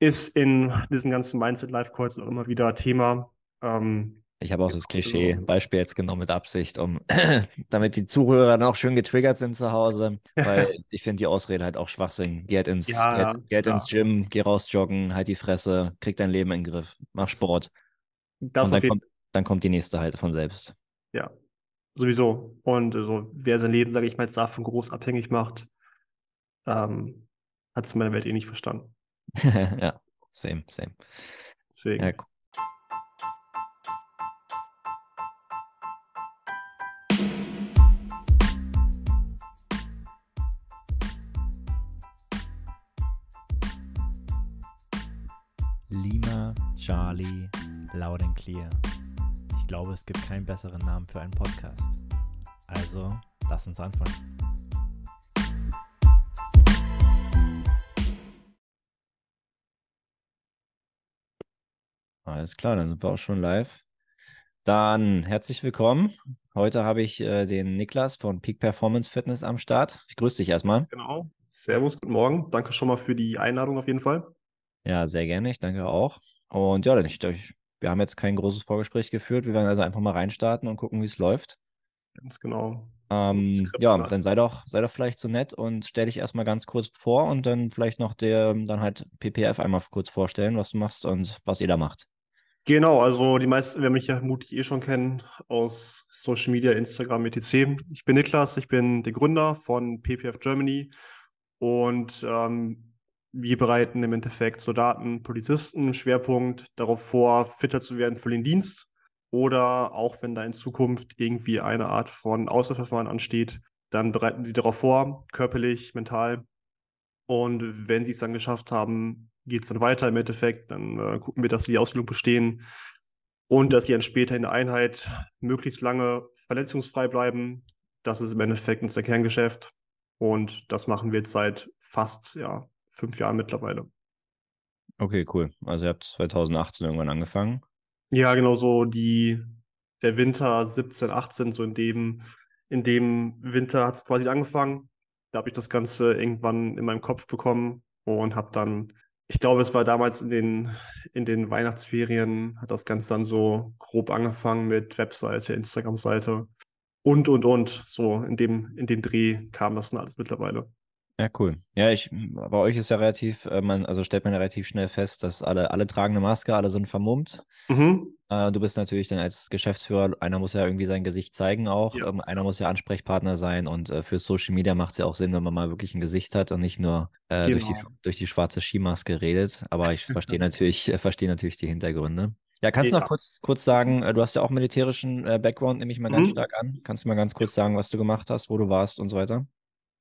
ist in diesen ganzen Mindset-Life-Calls auch immer wieder Thema. Ähm, ich habe auch das Klischee-Beispiel jetzt genommen mit Absicht, um damit die Zuhörer dann auch schön getriggert sind zu Hause, weil ich finde die Ausrede halt auch Schwachsinn. Geh halt ins, ja, geh, geh halt ja. ins Gym, geh raus joggen, halt die Fresse, krieg dein Leben in den Griff, mach Sport. Das dann, kommt, dann kommt die nächste halt von selbst. Ja, sowieso. Und also, wer sein Leben, sage ich mal, jetzt davon groß abhängig macht, ähm, hat es in meiner Welt eh nicht verstanden. ja, same, same. Deswegen. Ja, cool. Lima, Charlie, Loud and Clear. Ich glaube, es gibt keinen besseren Namen für einen Podcast. Also, lass uns anfangen. Alles klar, dann sind wir auch schon live. Dann herzlich willkommen. Heute habe ich äh, den Niklas von Peak Performance Fitness am Start. Ich grüße dich erstmal. Genau. Servus, guten Morgen. Danke schon mal für die Einladung auf jeden Fall. Ja, sehr gerne. Ich danke auch. Und ja, ich, ich, wir haben jetzt kein großes Vorgespräch geführt. Wir werden also einfach mal reinstarten und gucken, wie es läuft. Ganz genau. Ähm, ja, dann sei doch, sei doch vielleicht so nett und stell dich erstmal ganz kurz vor und dann vielleicht noch der, dann halt PPF einmal kurz vorstellen, was du machst und was ihr da macht. Genau, also die meisten werden mich ja vermutlich eh schon kennen aus Social Media, Instagram, etc. Ich bin Niklas, ich bin der Gründer von PPF Germany und ähm, wir bereiten im Endeffekt Soldaten, Polizisten Schwerpunkt darauf vor, fitter zu werden für den Dienst oder auch wenn da in Zukunft irgendwie eine Art von Außerverfahren ansteht, dann bereiten sie darauf vor, körperlich, mental. Und wenn sie es dann geschafft haben, geht es dann weiter im Endeffekt. Dann äh, gucken wir, dass sie die Ausbildung bestehen und dass sie dann später in der Einheit möglichst lange verletzungsfrei bleiben. Das ist im Endeffekt unser Kerngeschäft. Und das machen wir jetzt seit fast ja, fünf Jahren mittlerweile. Okay, cool. Also ihr habt 2018 irgendwann angefangen. Ja, genau so die, der Winter 17, 18, so in dem, in dem Winter hat es quasi angefangen. Da habe ich das Ganze irgendwann in meinem Kopf bekommen und habe dann ich glaube, es war damals in den, in den Weihnachtsferien, hat das Ganze dann so grob angefangen mit Webseite, Instagram-Seite und, und, und. So in dem, in dem Dreh kam das dann alles mittlerweile. Ja, cool. Ja, ich, bei euch ist ja relativ, äh, man, also stellt man ja relativ schnell fest, dass alle, alle tragen eine Maske, alle sind vermummt. Mhm. Äh, du bist natürlich dann als Geschäftsführer, einer muss ja irgendwie sein Gesicht zeigen auch, ja. ähm, einer muss ja Ansprechpartner sein und äh, für Social Media macht es ja auch Sinn, wenn man mal wirklich ein Gesicht hat und nicht nur genau. durch, die, genau. durch die schwarze Skimaske redet. Aber ich verstehe natürlich, äh, verstehe natürlich die Hintergründe. Ja, kannst du noch kurz, kurz sagen, du hast ja auch militärischen Background, nehme ich mal ganz mhm. stark an. Kannst du mal ganz kurz sagen, was du gemacht hast, wo du warst und so weiter?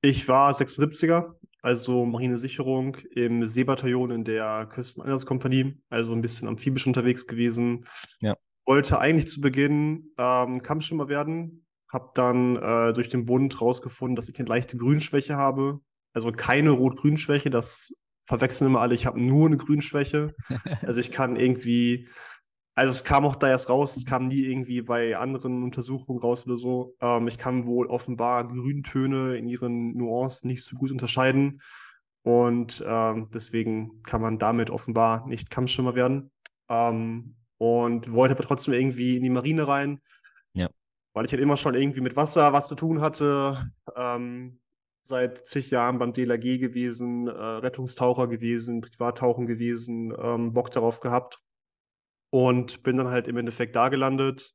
Ich war 76er, also Marinesicherung im Seebataillon in der Küsteneinsatzkompanie, also ein bisschen amphibisch unterwegs gewesen. Ja. Wollte eigentlich zu Beginn ähm, Kampfschwimmer werden, habe dann äh, durch den Bund rausgefunden, dass ich eine leichte Grünschwäche habe. Also keine Rot-Grün-Schwäche, das verwechseln immer alle. Ich habe nur eine Grünschwäche. also ich kann irgendwie also es kam auch da erst raus, es kam nie irgendwie bei anderen Untersuchungen raus oder so. Ähm, ich kann wohl offenbar Grüntöne in ihren Nuancen nicht so gut unterscheiden. Und ähm, deswegen kann man damit offenbar nicht Kampfschwimmer werden. Ähm, und wollte aber trotzdem irgendwie in die Marine rein. Ja. Weil ich halt immer schon irgendwie mit Wasser was zu tun hatte. Ähm, seit zig Jahren beim DLRG gewesen, äh, Rettungstaucher gewesen, Privattauchen gewesen, ähm, Bock darauf gehabt. Und bin dann halt im Endeffekt da gelandet.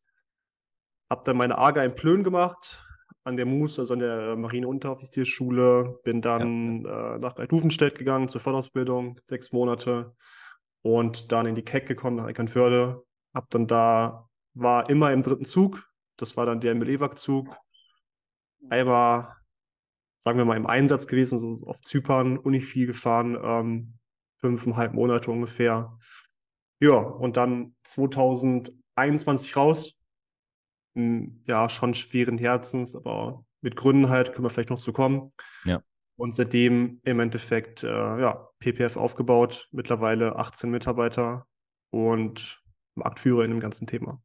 Hab dann meine AGA in Plön gemacht, an der MUS, also an der Marine-Unteroffiziersschule. Bin dann ja. äh, nach Reitufenstedt gegangen zur Vollausbildung, sechs Monate. Und dann in die Keck gekommen nach Eckernförde. Hab dann da, war immer im dritten Zug. Das war dann der MLEWAG-Zug. Einmal, sagen wir mal, im Einsatz gewesen, so auf Zypern, Uni viel gefahren, ähm, fünfeinhalb Monate ungefähr. Ja, und dann 2021 raus. Hm, ja, schon schweren Herzens, aber mit Gründen halt, können wir vielleicht noch zu kommen. Ja. Und seitdem im Endeffekt, äh, ja, PPF aufgebaut, mittlerweile 18 Mitarbeiter und Marktführer in dem ganzen Thema.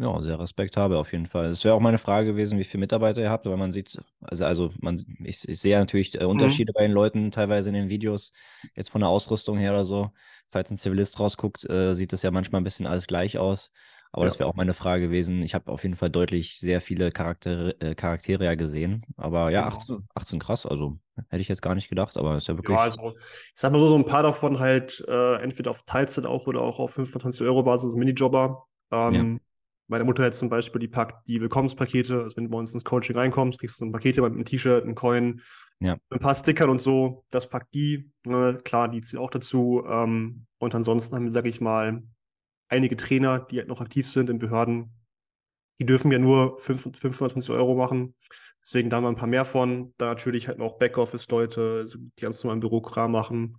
Ja, sehr respektabel auf jeden Fall. Es wäre auch meine Frage gewesen, wie viele Mitarbeiter ihr habt, weil man sieht, also, also man, ich, ich sehe natürlich äh, mhm. Unterschiede mhm. bei den Leuten teilweise in den Videos, jetzt von der Ausrüstung her oder so. Falls ein Zivilist rausguckt, äh, sieht das ja manchmal ein bisschen alles gleich aus. Aber ja. das wäre auch meine Frage gewesen. Ich habe auf jeden Fall deutlich sehr viele Charaktere, äh, Charaktere ja gesehen. Aber ja, 18, genau. 18 krass, also hätte ich jetzt gar nicht gedacht, aber ist ja wirklich. Ja, also ich sag mal so, so ein paar davon halt äh, entweder auf Teilzeit auch oder auch auf 25 Euro Basis, also Minijobber. Ähm, ja meine Mutter jetzt zum Beispiel, die packt die Willkommenspakete. Also wenn du bei uns ins Coaching reinkommst, kriegst du ein Pakete mit einem T-Shirt, ein Coin, ja. ein paar Stickern und so. Das packt die. Ne? Klar, die zieht auch dazu. Ähm, und ansonsten haben wir, sag ich mal, einige Trainer, die halt noch aktiv sind in Behörden. Die dürfen ja nur 550 Euro machen. Deswegen da mal ein paar mehr von. Da natürlich halt noch Backoffice-Leute, die ganz normal im Bürokram machen.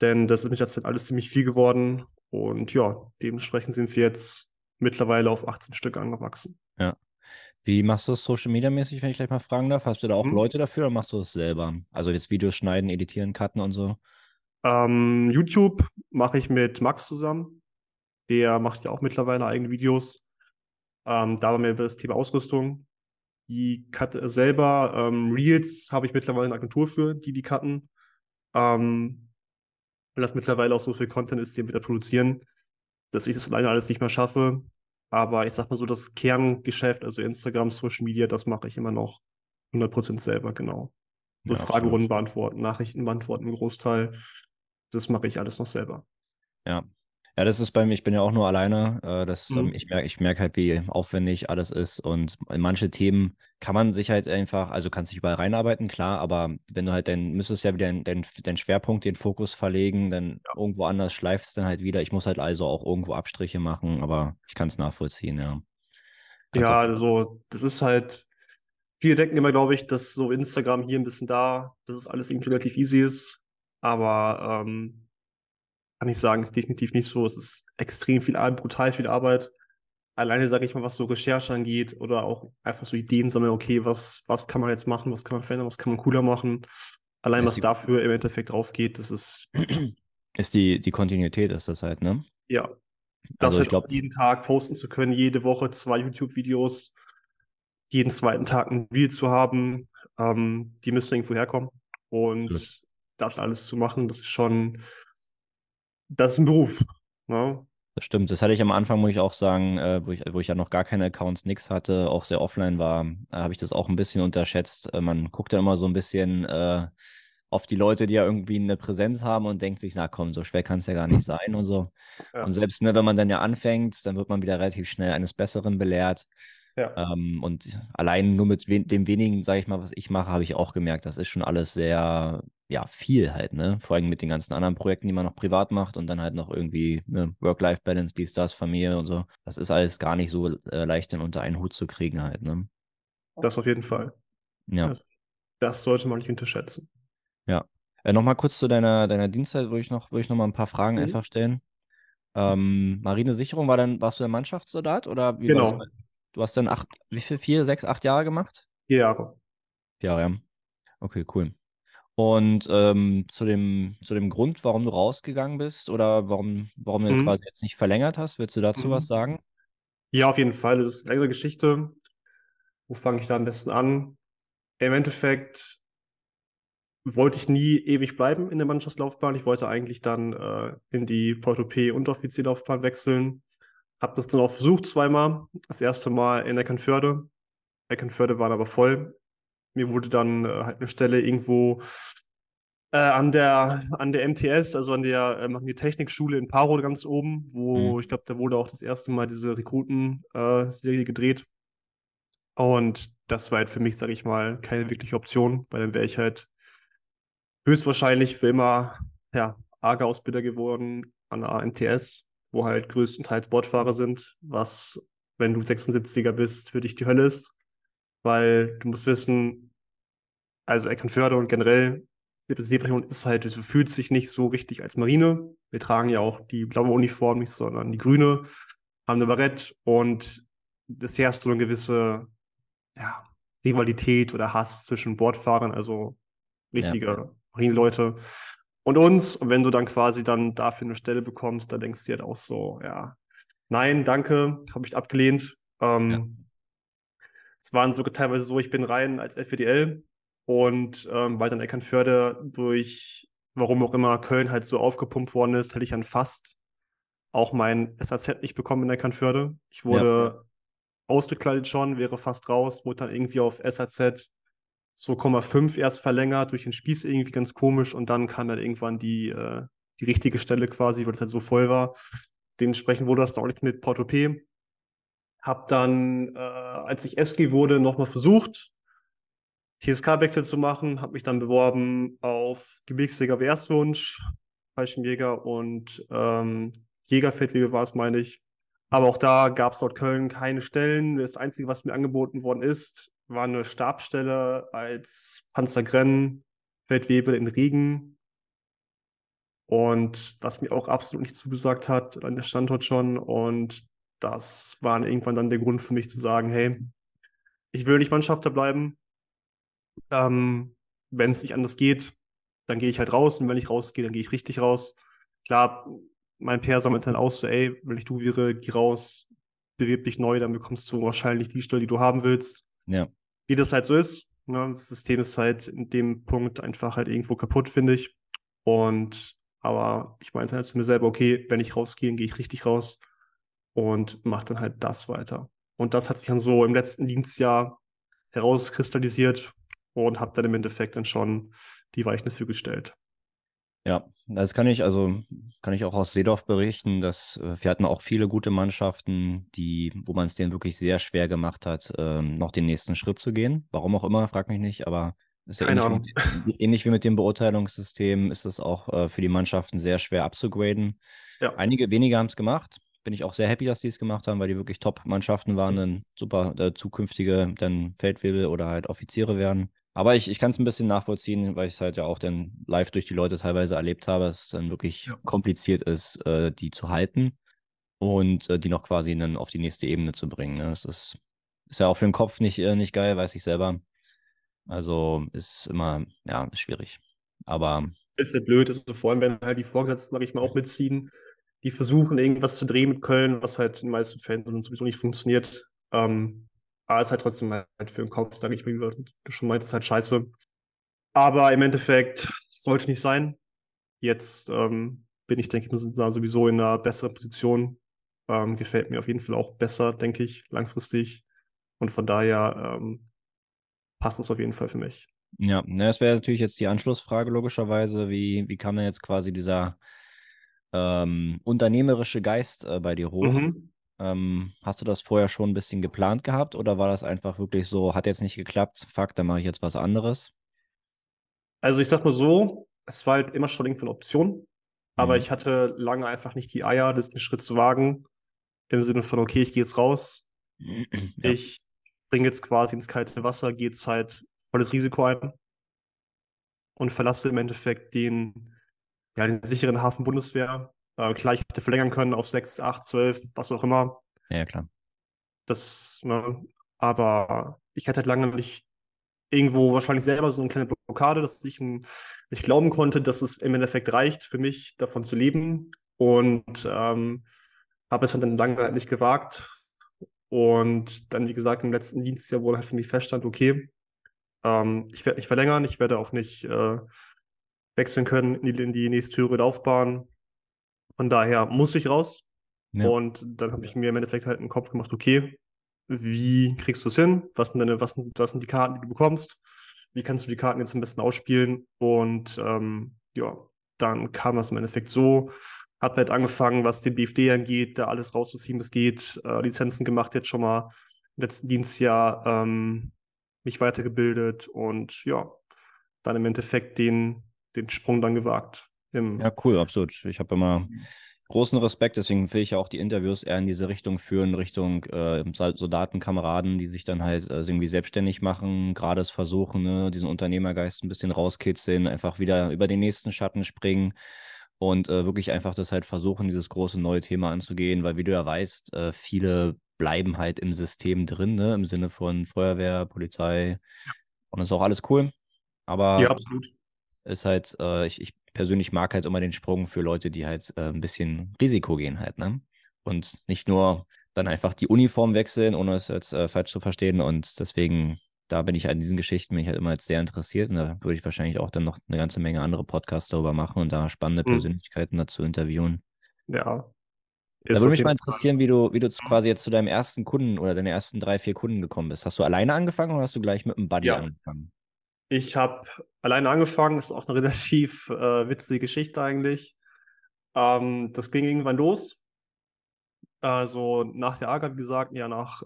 Denn das ist mit der Zeit alles ziemlich viel geworden. Und ja, dementsprechend sind wir jetzt mittlerweile auf 18 Stück angewachsen. Ja. Wie machst du das Social Media mäßig, wenn ich gleich mal fragen darf? Hast du da auch hm. Leute dafür oder machst du das selber? Also jetzt Videos schneiden, editieren, cutten und so? Ähm, YouTube mache ich mit Max zusammen. Der macht ja auch mittlerweile eigene Videos. Ähm, da war mir das Thema Ausrüstung. Die cutte selber. Ähm, Reels habe ich mittlerweile eine Agentur für, die die cutten. Ähm, weil das mittlerweile auch so viel Content ist, den wir da produzieren, dass ich das alleine alles nicht mehr schaffe. Aber ich sag mal so, das Kerngeschäft, also Instagram, Social Media, das mache ich immer noch 100% selber, genau. So ja, Fragerunden beantworten, Nachrichten beantworten im Großteil. Das mache ich alles noch selber. Ja, ja, das ist bei mir, ich bin ja auch nur alleine. Äh, das, ähm, mhm. ich merke ich merk halt, wie aufwendig alles ist. Und manche Themen kann man sich halt einfach, also kannst dich überall reinarbeiten, klar, aber wenn du halt dann müsstest ja wieder deinen dein, Schwerpunkt, den Fokus verlegen, dann ja. irgendwo anders schleifst es dann halt wieder. Ich muss halt also auch irgendwo Abstriche machen, aber ich kann es nachvollziehen, ja. Kannst ja, also das ist halt, viele denken immer, glaube ich, dass so Instagram hier ein bisschen da, dass es alles irgendwie relativ easy ist. Aber ähm, kann ich sagen, ist definitiv nicht so. Es ist extrem viel Arbeit, brutal viel Arbeit. Alleine, sage ich mal, was so Recherche angeht oder auch einfach so Ideen sammeln, okay, was, was kann man jetzt machen, was kann man verändern, was kann man cooler machen. Allein, was dafür im Endeffekt drauf geht, das ist. Ist die, die Kontinuität, ist das halt, ne? Ja. Das also halt glaub... jeden Tag posten zu können, jede Woche zwei YouTube-Videos, jeden zweiten Tag ein Video zu haben, ähm, die müssen irgendwo herkommen. Und Gut. das alles zu machen, das ist schon das ist ein Beruf. Ne? Das stimmt. Das hatte ich am Anfang, muss ich auch sagen, äh, wo, ich, wo ich ja noch gar keine Accounts, nichts hatte, auch sehr offline war, äh, habe ich das auch ein bisschen unterschätzt. Äh, man guckt dann immer so ein bisschen äh, auf die Leute, die ja irgendwie eine Präsenz haben und denkt sich, na komm, so schwer kann es ja gar nicht sein und so. Ja. Und selbst ne, wenn man dann ja anfängt, dann wird man wieder relativ schnell eines Besseren belehrt. Ja. Ähm, und allein nur mit we dem wenigen, sage ich mal, was ich mache, habe ich auch gemerkt, das ist schon alles sehr, ja, viel halt, ne? Vor allem mit den ganzen anderen Projekten, die man noch privat macht und dann halt noch irgendwie ne, Work-Life-Balance, dies, das, Familie und so. Das ist alles gar nicht so äh, leicht dann unter einen Hut zu kriegen halt, ne? Das auf jeden Fall. Ja. Das, das sollte man nicht unterschätzen. Ja. Äh, Nochmal kurz zu deiner, deiner Dienstzeit, wo ich noch, wo ich noch mal ein paar Fragen mhm. einfach stellen. Ähm, Marinesicherung, war dann, warst du der Mannschaftssoldat oder wie genau. Du hast dann acht, wie viel, vier, sechs, acht Jahre gemacht? Vier Jahre. Vier Jahre, ja. Okay, cool. Und ähm, zu, dem, zu dem Grund, warum du rausgegangen bist oder warum, warum du mhm. quasi jetzt nicht verlängert hast, willst du dazu mhm. was sagen? Ja, auf jeden Fall. Das ist eine längere Geschichte. Wo fange ich da am besten an? Im Endeffekt wollte ich nie ewig bleiben in der Mannschaftslaufbahn. Ich wollte eigentlich dann äh, in die Porto P Unteroffizierlaufbahn wechseln. Habe das dann auch versucht zweimal. Das erste Mal in Eckernförde. Eckernförde waren aber voll. Mir wurde dann äh, halt eine Stelle irgendwo äh, an, der, an der MTS, also an der äh, Magnetechnikschule in Paro ganz oben, wo mhm. ich glaube, da wurde auch das erste Mal diese Rekruten-Serie äh, gedreht. Und das war halt für mich, sage ich mal, keine wirkliche Option, weil dann wäre ich halt höchstwahrscheinlich für immer ja, AGA-Ausbilder geworden an der MTS wo halt größtenteils Bordfahrer sind, was, wenn du 76er bist, für dich die Hölle ist. Weil du musst wissen, also Eckernförde und generell die Seebrechung ist halt, es fühlt sich nicht so richtig als Marine. Wir tragen ja auch die blaue Uniform nicht, sondern die grüne, haben eine Barett und es herrscht so eine gewisse ja, Rivalität oder Hass zwischen Bordfahrern, also richtige ja. Marineleute und uns. Und wenn du dann quasi dann dafür eine Stelle bekommst, da denkst du dir halt auch so, ja, nein, danke, habe ich abgelehnt. Ähm, ja. Es waren sogar teilweise so, ich bin rein als FWDL und ähm, weil dann Eckernförde durch, warum auch immer, Köln halt so aufgepumpt worden ist, hätte ich dann fast auch mein SAZ nicht bekommen in Eckernförde. Ich wurde ja. ausgekleidet schon, wäre fast raus, wurde dann irgendwie auf SAZ 2,5 erst verlängert, durch den Spieß irgendwie ganz komisch und dann kam dann irgendwann die, äh, die richtige Stelle quasi, weil es halt so voll war. Dementsprechend wurde das dann auch nichts mit Porto P. Hab dann, äh, als ich SG wurde, nochmal versucht, TSK-Wechsel zu machen, habe mich dann beworben auf Gebirgsjäger Wehrswunsch, Fallschirmjäger und ähm, Jägerfeldwebel war es, meine ich. Aber auch da gab es dort Köln keine Stellen. Das Einzige, was mir angeboten worden ist, war eine Stabstelle als Panzergrennen Feldwebel in Riegen. Und was mir auch absolut nicht zugesagt hat, an der Standort schon. Und das war irgendwann dann der Grund für mich zu sagen, hey, ich will nicht Mannschafter bleiben. Ähm, wenn es nicht anders geht, dann gehe ich halt raus. Und wenn ich rausgehe, dann gehe ich richtig raus. Klar, mein PR sammelt dann aus, so, ey, wenn ich du wäre, geh raus, bewirb dich neu, dann bekommst du wahrscheinlich die Stelle, die du haben willst. Ja. Wie das halt so ist. Ne? Das System ist halt in dem Punkt einfach halt irgendwo kaputt, finde ich. Und aber ich meinte halt zu mir selber, okay, wenn ich rausgehe, gehe ich richtig raus und mache dann halt das weiter. Und das hat sich dann so im letzten Dienstjahr herauskristallisiert und habe dann im Endeffekt dann schon die Weichen dafür gestellt. Ja, das kann ich, also kann ich auch aus Seedorf berichten, dass äh, wir hatten auch viele gute Mannschaften, die, wo man es denen wirklich sehr schwer gemacht hat, ähm, noch den nächsten Schritt zu gehen. Warum auch immer, frag mich nicht, aber ist ja ähnlich, mit, ähnlich, wie mit dem Beurteilungssystem ist es auch äh, für die Mannschaften sehr schwer abzugraden. Ja. Einige wenige haben es gemacht. Bin ich auch sehr happy, dass die es gemacht haben, weil die wirklich Top-Mannschaften waren, dann super äh, zukünftige dann Feldwebel oder halt Offiziere werden. Aber ich, ich kann es ein bisschen nachvollziehen, weil ich es halt ja auch dann live durch die Leute teilweise erlebt habe, dass es dann wirklich ja. kompliziert ist, äh, die zu halten und äh, die noch quasi dann auf die nächste Ebene zu bringen. Ne? Das ist, ist ja auch für den Kopf nicht, äh, nicht geil, weiß ich selber. Also ist immer, ja, ist schwierig. Aber. Ist ja blöd, also vor allem, wenn halt die Vorgesetzten, sag ich mal, auch mitziehen, die versuchen, irgendwas zu drehen mit Köln, was halt in den meisten Fällen sowieso nicht funktioniert. Ähm, aber es ist halt trotzdem halt für den Kopf, sage ich mir, wie du schon meintest, halt scheiße. Aber im Endeffekt sollte nicht sein. Jetzt ähm, bin ich, denke ich, da sowieso in einer besseren Position. Ähm, gefällt mir auf jeden Fall auch besser, denke ich, langfristig. Und von daher ähm, passt es auf jeden Fall für mich. Ja, das wäre natürlich jetzt die Anschlussfrage logischerweise. Wie, wie kam denn jetzt quasi dieser ähm, unternehmerische Geist äh, bei dir hoch? Mhm. Ähm, hast du das vorher schon ein bisschen geplant gehabt oder war das einfach wirklich so, hat jetzt nicht geklappt, fuck, dann mache ich jetzt was anderes? Also ich sag mal so, es war halt immer schon irgendwie eine Option, aber mhm. ich hatte lange einfach nicht die Eier, das einen Schritt zu wagen, im Sinne von, okay, ich gehe jetzt raus, ja. ich bringe jetzt quasi ins kalte Wasser, gehe jetzt halt volles Risiko ein und verlasse im Endeffekt den, ja, den sicheren Hafen Bundeswehr äh, klar, ich hätte verlängern können auf 6, 8, 12, was auch immer. Ja, klar. Das, ne, aber ich hätte halt lange nicht irgendwo wahrscheinlich selber so eine kleine Blockade, dass ich nicht glauben konnte, dass es im Endeffekt reicht für mich, davon zu leben. Und ähm, habe es halt dann lange halt nicht gewagt. Und dann, wie gesagt, im letzten Dienstjahr wurde halt für mich feststand, okay, ähm, ich werde nicht verlängern, ich werde auch nicht äh, wechseln können in die, in die nächste höhere Laufbahn. Von daher muss ich raus. Ja. Und dann habe ich mir im Endeffekt halt einen Kopf gemacht, okay, wie kriegst du es hin? Was sind deine, was sind, was sind die Karten, die du bekommst? Wie kannst du die Karten jetzt am besten ausspielen? Und ähm, ja, dann kam das im Endeffekt so. Hab halt angefangen, was den BFD angeht, da alles rauszuziehen, was geht. Äh, Lizenzen gemacht, jetzt schon mal im letzten Dienstjahr ähm, mich weitergebildet und ja, dann im Endeffekt den, den Sprung dann gewagt ja, cool, absolut. Ich habe immer mhm. großen Respekt, deswegen will ich ja auch die Interviews eher in diese Richtung führen, Richtung äh, Soldatenkameraden, die sich dann halt äh, irgendwie selbstständig machen, gerade es versuchen, ne, diesen Unternehmergeist ein bisschen rauskitzeln, einfach wieder über den nächsten Schatten springen und äh, wirklich einfach das halt versuchen, dieses große neue Thema anzugehen, weil wie du ja weißt, äh, viele bleiben halt im System drin, ne, im Sinne von Feuerwehr, Polizei und das ist auch alles cool. Aber ja, absolut. ist halt, äh, ich, ich persönlich mag halt immer den Sprung für Leute, die halt äh, ein bisschen Risiko gehen halt, ne? und nicht nur dann einfach die Uniform wechseln, ohne es jetzt äh, falsch zu verstehen. Und deswegen, da bin ich an diesen Geschichten mich halt immer jetzt sehr interessiert. Und da würde ich wahrscheinlich auch dann noch eine ganze Menge andere Podcasts darüber machen und da spannende mhm. Persönlichkeiten dazu interviewen. Ja. Da würde mich mal interessieren, wie du, wie du quasi jetzt zu deinem ersten Kunden oder deine ersten drei, vier Kunden gekommen bist. Hast du alleine angefangen oder hast du gleich mit einem Buddy ja. angefangen? Ich habe alleine angefangen, ist auch eine relativ äh, witzige Geschichte eigentlich. Ähm, das ging irgendwann los. Also nach der AGA, wie gesagt, ja nach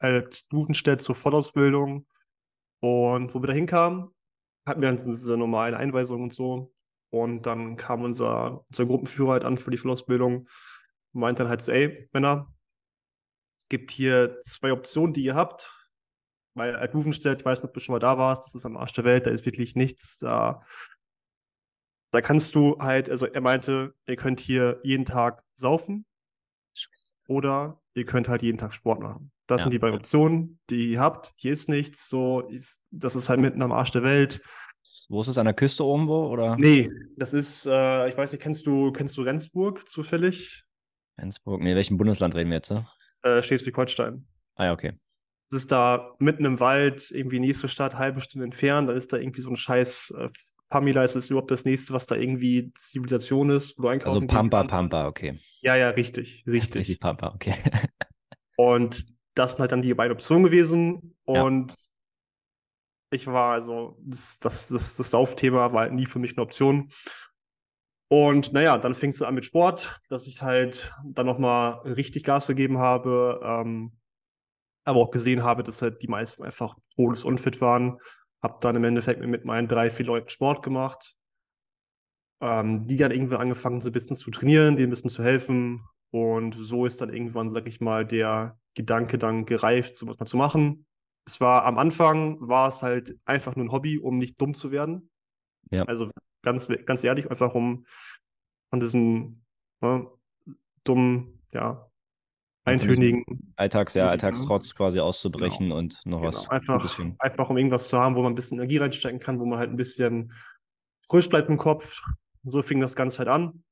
äh, Duvenstedt zur Vollausbildung. Und wo wir da hinkamen, hatten wir dann diese normalen Einweisungen und so. Und dann kam unser, unser Gruppenführer halt an für die Vollausbildung und meinte dann halt so, ey, Männer, es gibt hier zwei Optionen, die ihr habt. Weil Altbuvenstedt, ich weiß nicht, ob du schon mal da warst, das ist am Arsch der Welt, da ist wirklich nichts. Da, da kannst du halt, also er meinte, ihr könnt hier jeden Tag saufen oder ihr könnt halt jeden Tag Sport machen. Das ja. sind die beiden Optionen, die ihr habt. Hier ist nichts, so, ist, das ist halt mitten am Arsch der Welt. Wo ist es? An der Küste irgendwo? Oder? Nee, das ist, äh, ich weiß nicht, kennst du, kennst du Rendsburg zufällig? Rendsburg? Nee, welchem Bundesland reden wir jetzt? Ne? Äh, Schleswig-Holstein. Ah ja, okay. Das ist da mitten im Wald, irgendwie nächste Stadt, halbe Stunde entfernt. Dann ist da irgendwie so ein scheiß äh, Pamela ist es überhaupt das nächste, was da irgendwie Zivilisation ist, wo du einkaufen Also Pampa, Pampa, okay. Ja, ja, richtig, richtig. Richtig Pampa, okay. und das sind halt dann die beiden Optionen gewesen. Und ja. ich war also, das, das, das, das Saufthema war halt nie für mich eine Option. Und naja, dann fing es an mit Sport, dass ich halt dann nochmal richtig Gas gegeben habe. Ähm, aber auch gesehen habe, dass halt die meisten einfach todesunfit waren. Habe dann im Endeffekt mit meinen drei, vier Leuten Sport gemacht. Ähm, die dann irgendwann angefangen, so ein bisschen zu trainieren, denen ein bisschen zu helfen. Und so ist dann irgendwann, sag ich mal, der Gedanke dann gereift, so was mal zu machen. Es war am Anfang, war es halt einfach nur ein Hobby, um nicht dumm zu werden. Ja. Also ganz, ganz ehrlich, einfach um von diesem ne, dummen, ja, eintönigen. Alltags, ja, Alltagstrotz quasi auszubrechen genau. und noch genau. was. Einfach, ein einfach um irgendwas zu haben, wo man ein bisschen Energie reinstecken kann, wo man halt ein bisschen frisch bleibt im Kopf. So fing das Ganze halt an.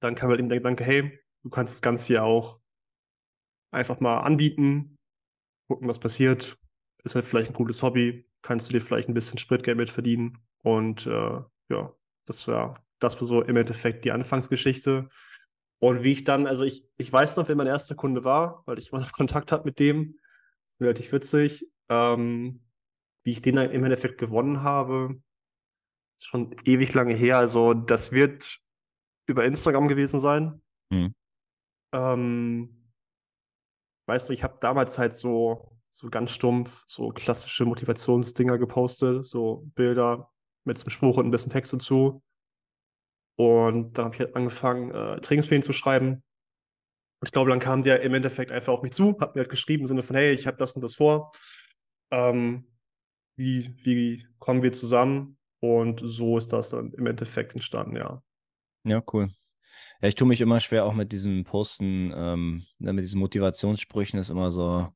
Dann kam halt eben der Gedanke, hey, du kannst das Ganze hier auch einfach mal anbieten, gucken, was passiert. Ist halt vielleicht ein cooles Hobby, kannst du dir vielleicht ein bisschen Spritgeld mit verdienen. Und äh, ja, das war, das war so im Endeffekt die Anfangsgeschichte. Und wie ich dann, also ich, ich weiß noch, wer mein erster Kunde war, weil ich mal noch Kontakt hatte mit dem. Das ist relativ witzig. Ähm, wie ich den dann im Endeffekt gewonnen habe, ist schon ewig lange her. Also das wird über Instagram gewesen sein. Mhm. Ähm, weißt du, ich habe damals halt so, so ganz stumpf so klassische Motivationsdinger gepostet, so Bilder mit einem Spruch und ein bisschen Text dazu. Und dann habe ich halt angefangen, äh, Trainingspläne zu schreiben. Und ich glaube, dann kam der im Endeffekt einfach auf mich zu, hat mir halt geschrieben im Sinne von, hey, ich habe das und das vor. Ähm, wie, wie kommen wir zusammen? Und so ist das dann im Endeffekt entstanden, ja. Ja, cool. Ja, ich tue mich immer schwer auch mit diesem Posten, ähm, ne, mit diesen Motivationssprüchen ist immer so,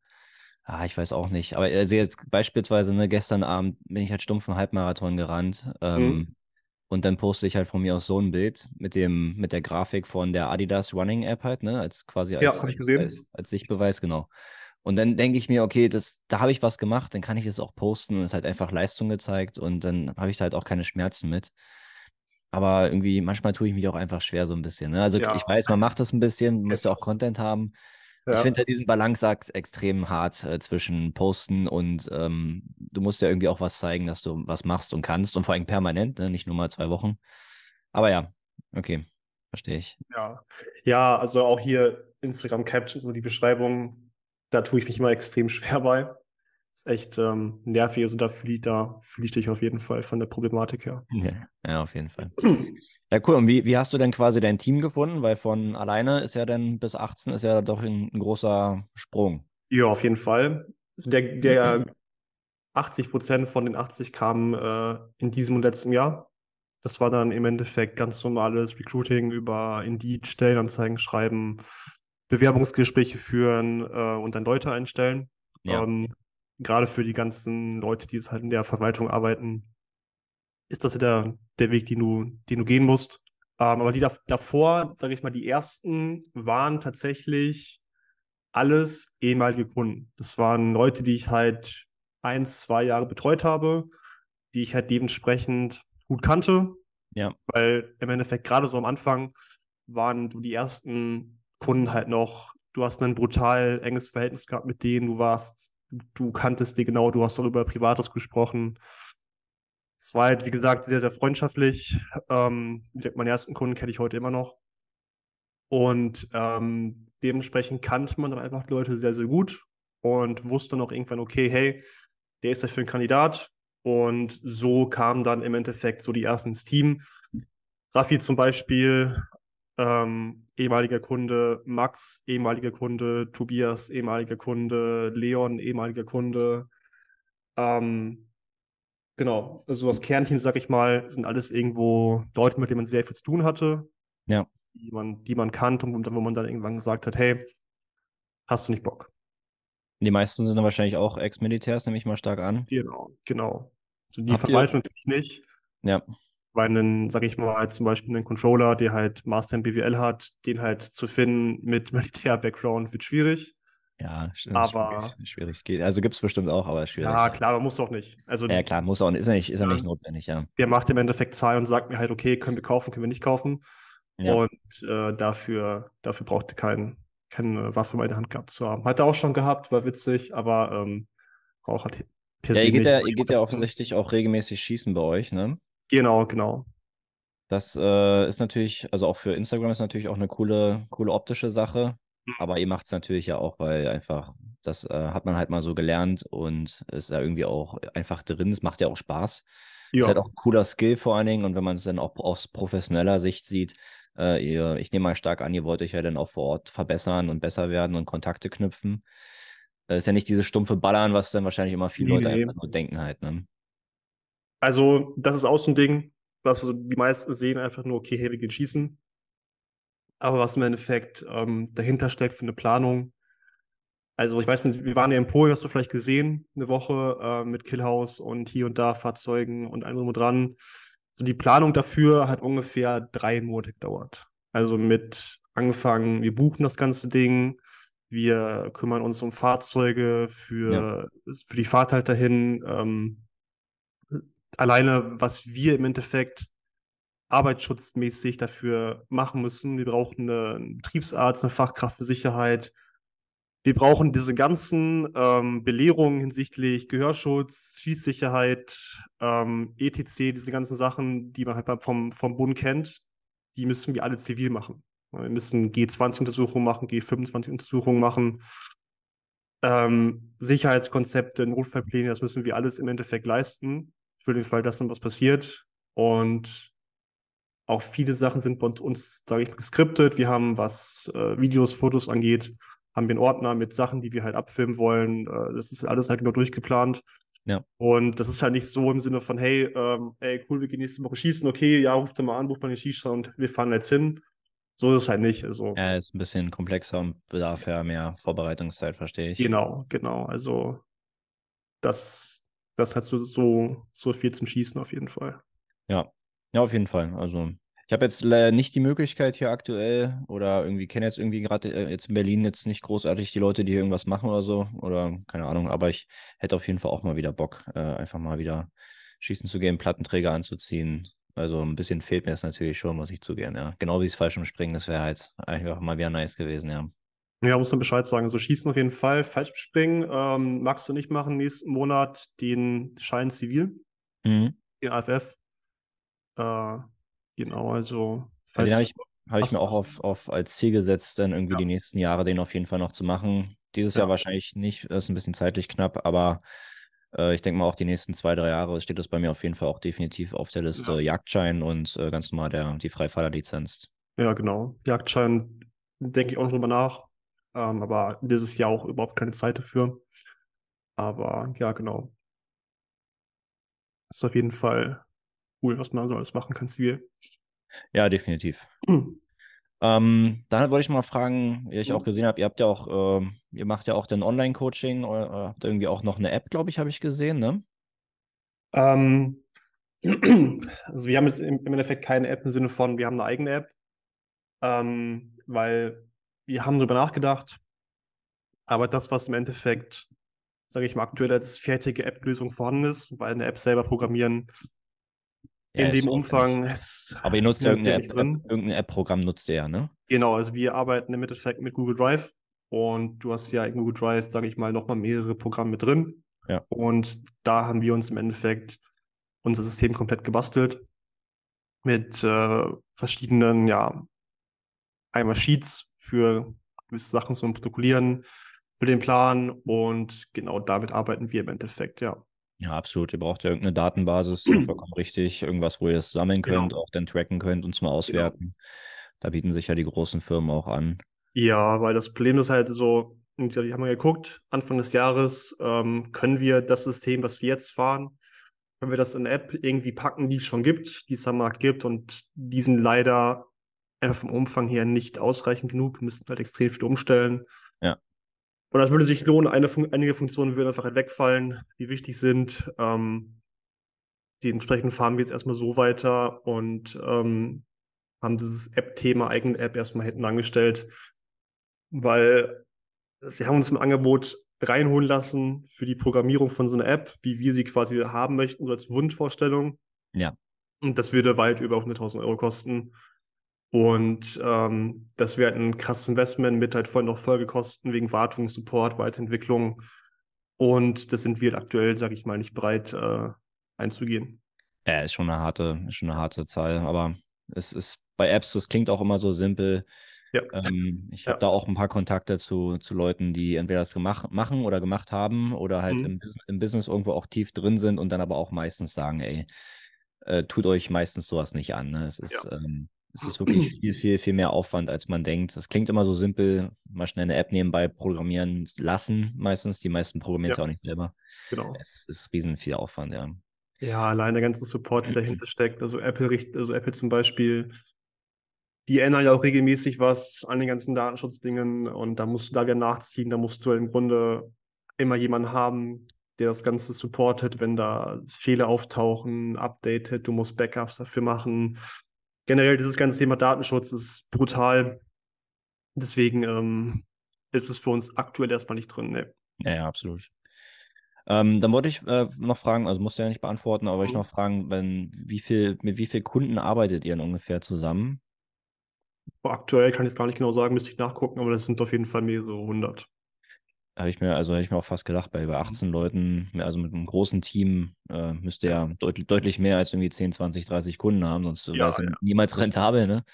ah, ich weiß auch nicht. Aber also jetzt beispielsweise, ne, gestern Abend bin ich halt stumpf einen Halbmarathon gerannt. Ähm, mhm. Und dann poste ich halt von mir aus so ein Bild mit dem, mit der Grafik von der Adidas Running App halt, ne? Als quasi als, ja, als, als, als Sichtbeweis, genau. Und dann denke ich mir, okay, das, da habe ich was gemacht, dann kann ich es auch posten und es hat einfach Leistung gezeigt und dann habe ich da halt auch keine Schmerzen mit. Aber irgendwie, manchmal tue ich mich auch einfach schwer so ein bisschen. Ne? Also ja. ich weiß, man macht das ein bisschen, müsste auch Content haben. Ja. Ich finde halt diesen Balanceakt extrem hart äh, zwischen Posten und ähm, du musst ja irgendwie auch was zeigen, dass du was machst und kannst und vor allem permanent, ne? nicht nur mal zwei Wochen. Aber ja, okay, verstehe ich. Ja, ja also auch hier Instagram Captions und die Beschreibung, da tue ich mich immer extrem schwer bei. Ist echt ähm, nervig, also da ich, da fühl ich dich auf jeden Fall von der Problematik her. Ja, ja auf jeden Fall. Ja, cool. Und wie, wie hast du denn quasi dein Team gefunden? Weil von alleine ist ja dann bis 18 ist ja doch ein, ein großer Sprung. Ja, auf jeden Fall. Also der, der 80 Prozent von den 80 kamen äh, in diesem und letzten Jahr. Das war dann im Endeffekt ganz normales Recruiting über Indeed, Stellenanzeigen schreiben, Bewerbungsgespräche führen äh, und dann Leute einstellen. Ja. Ähm, gerade für die ganzen Leute, die jetzt halt in der Verwaltung arbeiten, ist das ja der, der Weg, den du, den du gehen musst. Ähm, aber die da, davor, sage ich mal, die ersten waren tatsächlich alles ehemalige Kunden. Das waren Leute, die ich halt eins, zwei Jahre betreut habe, die ich halt dementsprechend gut kannte. Ja. Weil im Endeffekt gerade so am Anfang waren die ersten Kunden halt noch, du hast ein brutal enges Verhältnis gehabt mit denen, du warst, du kanntest die genau, du hast darüber Privates gesprochen. Es war halt, wie gesagt, sehr, sehr freundschaftlich. Ähm, meine ersten Kunden kenne ich heute immer noch. Und ähm, dementsprechend kannte man dann einfach Leute sehr, sehr gut und wusste auch irgendwann, okay, hey, der ist dafür ein Kandidat. Und so kamen dann im Endeffekt so die ersten ins Team. Raffi zum Beispiel, ähm, ehemaliger Kunde, Max, ehemaliger Kunde, Tobias, ehemaliger Kunde, Leon, ehemaliger Kunde. Ähm, genau, also das Kernteam, sag ich mal, sind alles irgendwo Leute, mit denen man sehr viel zu tun hatte. Ja. Die man, die man kannte und wo man dann irgendwann gesagt hat, hey, hast du nicht Bock? Die meisten sind dann wahrscheinlich auch Ex-Militärs, nehme ich mal stark an. Genau, genau. Also die Verwaltung natürlich nicht. Ja. Weil einen, sag ich mal, zum Beispiel einen Controller, der halt Master in BWL hat, den halt zu finden mit Militär-Background wird schwierig. Ja, aber schwierig. schwierig. Also gibt es bestimmt auch, aber schwierig. Ja, klar, aber muss auch nicht. Also, ja, klar, muss auch nicht. Ist ja nicht, ist ja nicht notwendig, ja. Der macht im Endeffekt Zahlen und sagt mir halt, okay, können wir kaufen, können wir nicht kaufen. Ja. Und äh, dafür, dafür braucht er kein, keine Waffe mal in der Hand gehabt zu haben. Hat er auch schon gehabt, war witzig, aber ähm, braucht halt per Ja, ihr geht, ja, ihr geht ja offensichtlich auch regelmäßig schießen bei euch, ne? Genau, genau. Das äh, ist natürlich, also auch für Instagram ist natürlich auch eine coole, coole optische Sache. Mhm. Aber ihr macht es natürlich ja auch, weil einfach, das äh, hat man halt mal so gelernt und ist ja irgendwie auch einfach drin. Es macht ja auch Spaß. Ja. Ist halt auch ein cooler Skill vor allen Dingen. Und wenn man es dann auch aus professioneller Sicht sieht, äh, ihr, ich nehme mal stark an, ihr wollt euch ja dann auch vor Ort verbessern und besser werden und Kontakte knüpfen. Das ist ja nicht dieses stumpfe Ballern, was dann wahrscheinlich immer viele nee, Leute nee. einfach nur denken halt. Ne? Also, das ist auch so ein Ding, was die meisten sehen einfach nur, okay, hey, wir gehen schießen. Aber was im Endeffekt ähm, dahinter steckt für eine Planung. Also, ich weiß nicht, wir waren ja in Polen, hast du vielleicht gesehen, eine Woche äh, mit Killhouse und hier und da Fahrzeugen und allem dran. So die Planung dafür hat ungefähr drei Monate gedauert. Also mit angefangen, wir buchen das ganze Ding, wir kümmern uns um Fahrzeuge für, ja. für die Fahrt halt dahin. Ähm, alleine, was wir im Endeffekt arbeitsschutzmäßig dafür machen müssen. Wir brauchen einen Betriebsarzt, eine Fachkraft für Sicherheit, wir brauchen diese ganzen ähm, Belehrungen hinsichtlich Gehörschutz, Schießsicherheit, ähm, ETC, diese ganzen Sachen, die man halt vom, vom Bund kennt, die müssen wir alle zivil machen. Wir müssen G20-Untersuchungen machen, G25-Untersuchungen machen, ähm, Sicherheitskonzepte, Notfallpläne, das müssen wir alles im Endeffekt leisten, für den Fall, dass dann was passiert. Und auch viele Sachen sind bei uns, sage ich geskriptet. Wir haben, was äh, Videos, Fotos angeht, haben wir einen Ordner mit Sachen, die wir halt abfilmen wollen. Äh, das ist alles halt genau durchgeplant. Ja. Und das ist halt nicht so im Sinne von, hey, ähm, ey, cool, wir gehen nächste Woche schießen, okay, ja, ruft mal an, bucht mal den Schießstand und wir fahren jetzt hin. So ist es halt nicht. Also, ja, ist ein bisschen komplexer und bedarf ja mehr Vorbereitungszeit, verstehe ich. Genau, genau. Also das, das hat so, so, so viel zum Schießen auf jeden Fall. Ja, ja, auf jeden Fall. Also ich habe jetzt nicht die Möglichkeit hier aktuell oder irgendwie kenne jetzt irgendwie gerade äh, jetzt in Berlin jetzt nicht großartig die Leute, die hier irgendwas machen oder so oder keine Ahnung, aber ich hätte auf jeden Fall auch mal wieder Bock, äh, einfach mal wieder schießen zu gehen, Plattenträger anzuziehen. Also ein bisschen fehlt mir das natürlich schon, muss ich zugeben, ja. Genau wie es Fallschirmspringen, das wäre halt einfach mal wieder nice gewesen, ja. Ja, muss man Bescheid sagen. Also schießen auf jeden Fall. Fallschirmspringen ähm, magst du nicht machen nächsten Monat den Schein Zivil, mhm. den AFF. Äh, Genau, also. Ja, den habe ich, hab ich mir auch auf, auf als Ziel gesetzt, dann irgendwie ja. die nächsten Jahre den auf jeden Fall noch zu machen. Dieses ja. Jahr wahrscheinlich nicht, ist ein bisschen zeitlich knapp, aber äh, ich denke mal auch die nächsten zwei, drei Jahre steht das bei mir auf jeden Fall auch definitiv auf der Liste. Ja. Jagdschein und äh, ganz normal der, die Freifahrerlizenz. Ja, genau. Jagdschein denke ich auch noch drüber nach. Ähm, aber dieses Jahr auch überhaupt keine Zeit dafür. Aber ja, genau. Ist auf jeden Fall cool, was man so alles machen kann, zivil. Ja, definitiv. Hm. Ähm, dann wollte ich mal fragen, wie ich auch gesehen habe, ihr habt ja auch, äh, ihr macht ja auch den Online-Coaching oder habt irgendwie auch noch eine App, glaube ich, habe ich gesehen, ne? Ähm, Also wir haben jetzt im, Endeffekt keine App im Sinne von, wir haben eine eigene App, ähm, weil wir haben darüber nachgedacht, aber das, was im Endeffekt, sage ich mal, aktuell als fertige App-Lösung vorhanden ist, weil eine App selber programmieren, ja, in dem Umfang. Ist, aber ihr nutzt ja irgendeine App, drin. irgendein App-Programm nutzt ihr ja, ne? Genau, also wir arbeiten im Endeffekt mit Google Drive und du hast ja in Google Drive, sage ich mal, nochmal mehrere Programme mit drin. Ja. Und da haben wir uns im Endeffekt unser System komplett gebastelt mit äh, verschiedenen, ja, einmal Sheets für gewisse Sachen zum Protokollieren, für den Plan und genau damit arbeiten wir im Endeffekt, ja. Ja, absolut. Ihr braucht ja irgendeine Datenbasis, vollkommen richtig. Irgendwas, wo ihr es sammeln genau. könnt, genau. auch dann tracken könnt und mal genau. auswerten. Genau. Da bieten sich ja die großen Firmen auch an. Ja, weil das Problem ist halt so, die haben wir geguckt, Anfang des Jahres ähm, können wir das System, was wir jetzt fahren, können wir das in eine App irgendwie packen, die es schon gibt, die es am Markt gibt und die sind leider einfach vom Umfang her nicht ausreichend genug. Müssten halt extrem viel umstellen. Ja. Und das würde sich lohnen. Fun einige Funktionen würden einfach halt wegfallen, die wichtig sind. Ähm, dementsprechend fahren wir jetzt erstmal so weiter und ähm, haben dieses App-Thema, eigene App erstmal hinten angestellt, weil wir haben uns im Angebot reinholen lassen für die Programmierung von so einer App, wie wir sie quasi haben möchten, so als Wunschvorstellung. Ja. Und das würde weit über 100.000 Euro kosten. Und ähm, das wäre ein krasses Investment mit halt voll noch Folgekosten wegen Wartung, Support, Weiterentwicklung. Und das sind wir aktuell, sage ich mal, nicht bereit äh, einzugehen. Ja, ist schon eine harte, ist schon eine harte Zahl, aber es ist bei Apps, das klingt auch immer so simpel. Ja. Ähm, ich habe ja. da auch ein paar Kontakte zu, zu Leuten, die entweder das gemacht, machen oder gemacht haben oder halt mhm. im, im, Business irgendwo auch tief drin sind und dann aber auch meistens sagen, ey, äh, tut euch meistens sowas nicht an. Ne? Es ist, ja. ähm, es ist wirklich viel, viel, viel mehr Aufwand, als man denkt. Das klingt immer so simpel, mal schnell eine App nebenbei programmieren lassen, meistens. Die meisten programmieren es ja. auch nicht selber. Genau. Es ist riesen viel Aufwand, ja. Ja, allein der ganze Support, der dahinter steckt. Also Apple, also Apple zum Beispiel, die ändern ja auch regelmäßig was an den ganzen Datenschutzdingen und da musst du da wieder nachziehen. Da musst du im Grunde immer jemanden haben, der das Ganze supportet, wenn da Fehler auftauchen, updatet, du musst Backups dafür machen generell dieses ganze Thema Datenschutz ist brutal. Deswegen ähm, ist es für uns aktuell erstmal nicht drin. Nee. Ja, ja, absolut. Ähm, dann wollte ich äh, noch fragen, also musst du ja nicht beantworten, aber mhm. ich noch fragen, wenn, wie viel, mit wie vielen Kunden arbeitet ihr denn ungefähr zusammen? Aktuell kann ich es gar nicht genau sagen, müsste ich nachgucken, aber das sind auf jeden Fall mehrere hundert. Habe ich mir, also hätte ich mir auch fast gedacht, bei über 18 mhm. Leuten, also mit einem großen Team, äh, müsste ja deutlich, deutlich mehr als irgendwie 10, 20, 30 Kunden haben, sonst ja, wäre es ja. niemals rentabel, ne?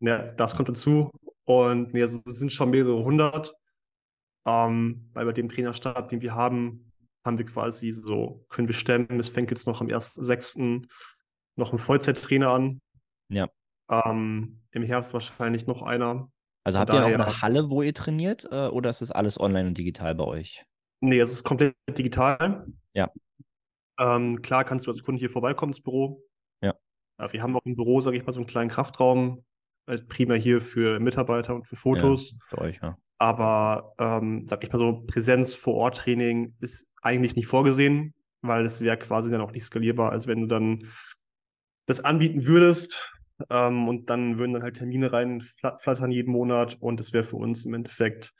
Ja, das kommt dazu. Und nee, also es sind schon mehrere hundert. Ähm, weil bei dem Trainerstab, den wir haben, haben wir quasi so, können wir stemmen. Es fängt jetzt noch am 1.6. noch ein Vollzeittrainer an. Ja. Ähm, Im Herbst wahrscheinlich noch einer. Also habt ihr auch eine Halle, wo ihr trainiert äh, oder ist das alles online und digital bei euch? Nee, es ist komplett digital. Ja. Ähm, klar kannst du als Kunde hier vorbeikommen ins Büro. Ja. Äh, wir haben auch im Büro, sage ich mal, so einen kleinen Kraftraum, äh, primär hier für Mitarbeiter und für Fotos. Ja, für euch, ja. Aber, ähm, sag ich mal so, Präsenz vor Ort Training ist eigentlich nicht vorgesehen, weil es wäre quasi dann auch nicht skalierbar. Also wenn du dann das anbieten würdest, ähm, und dann würden dann halt Termine reinflattern jeden Monat und es wäre für uns im Endeffekt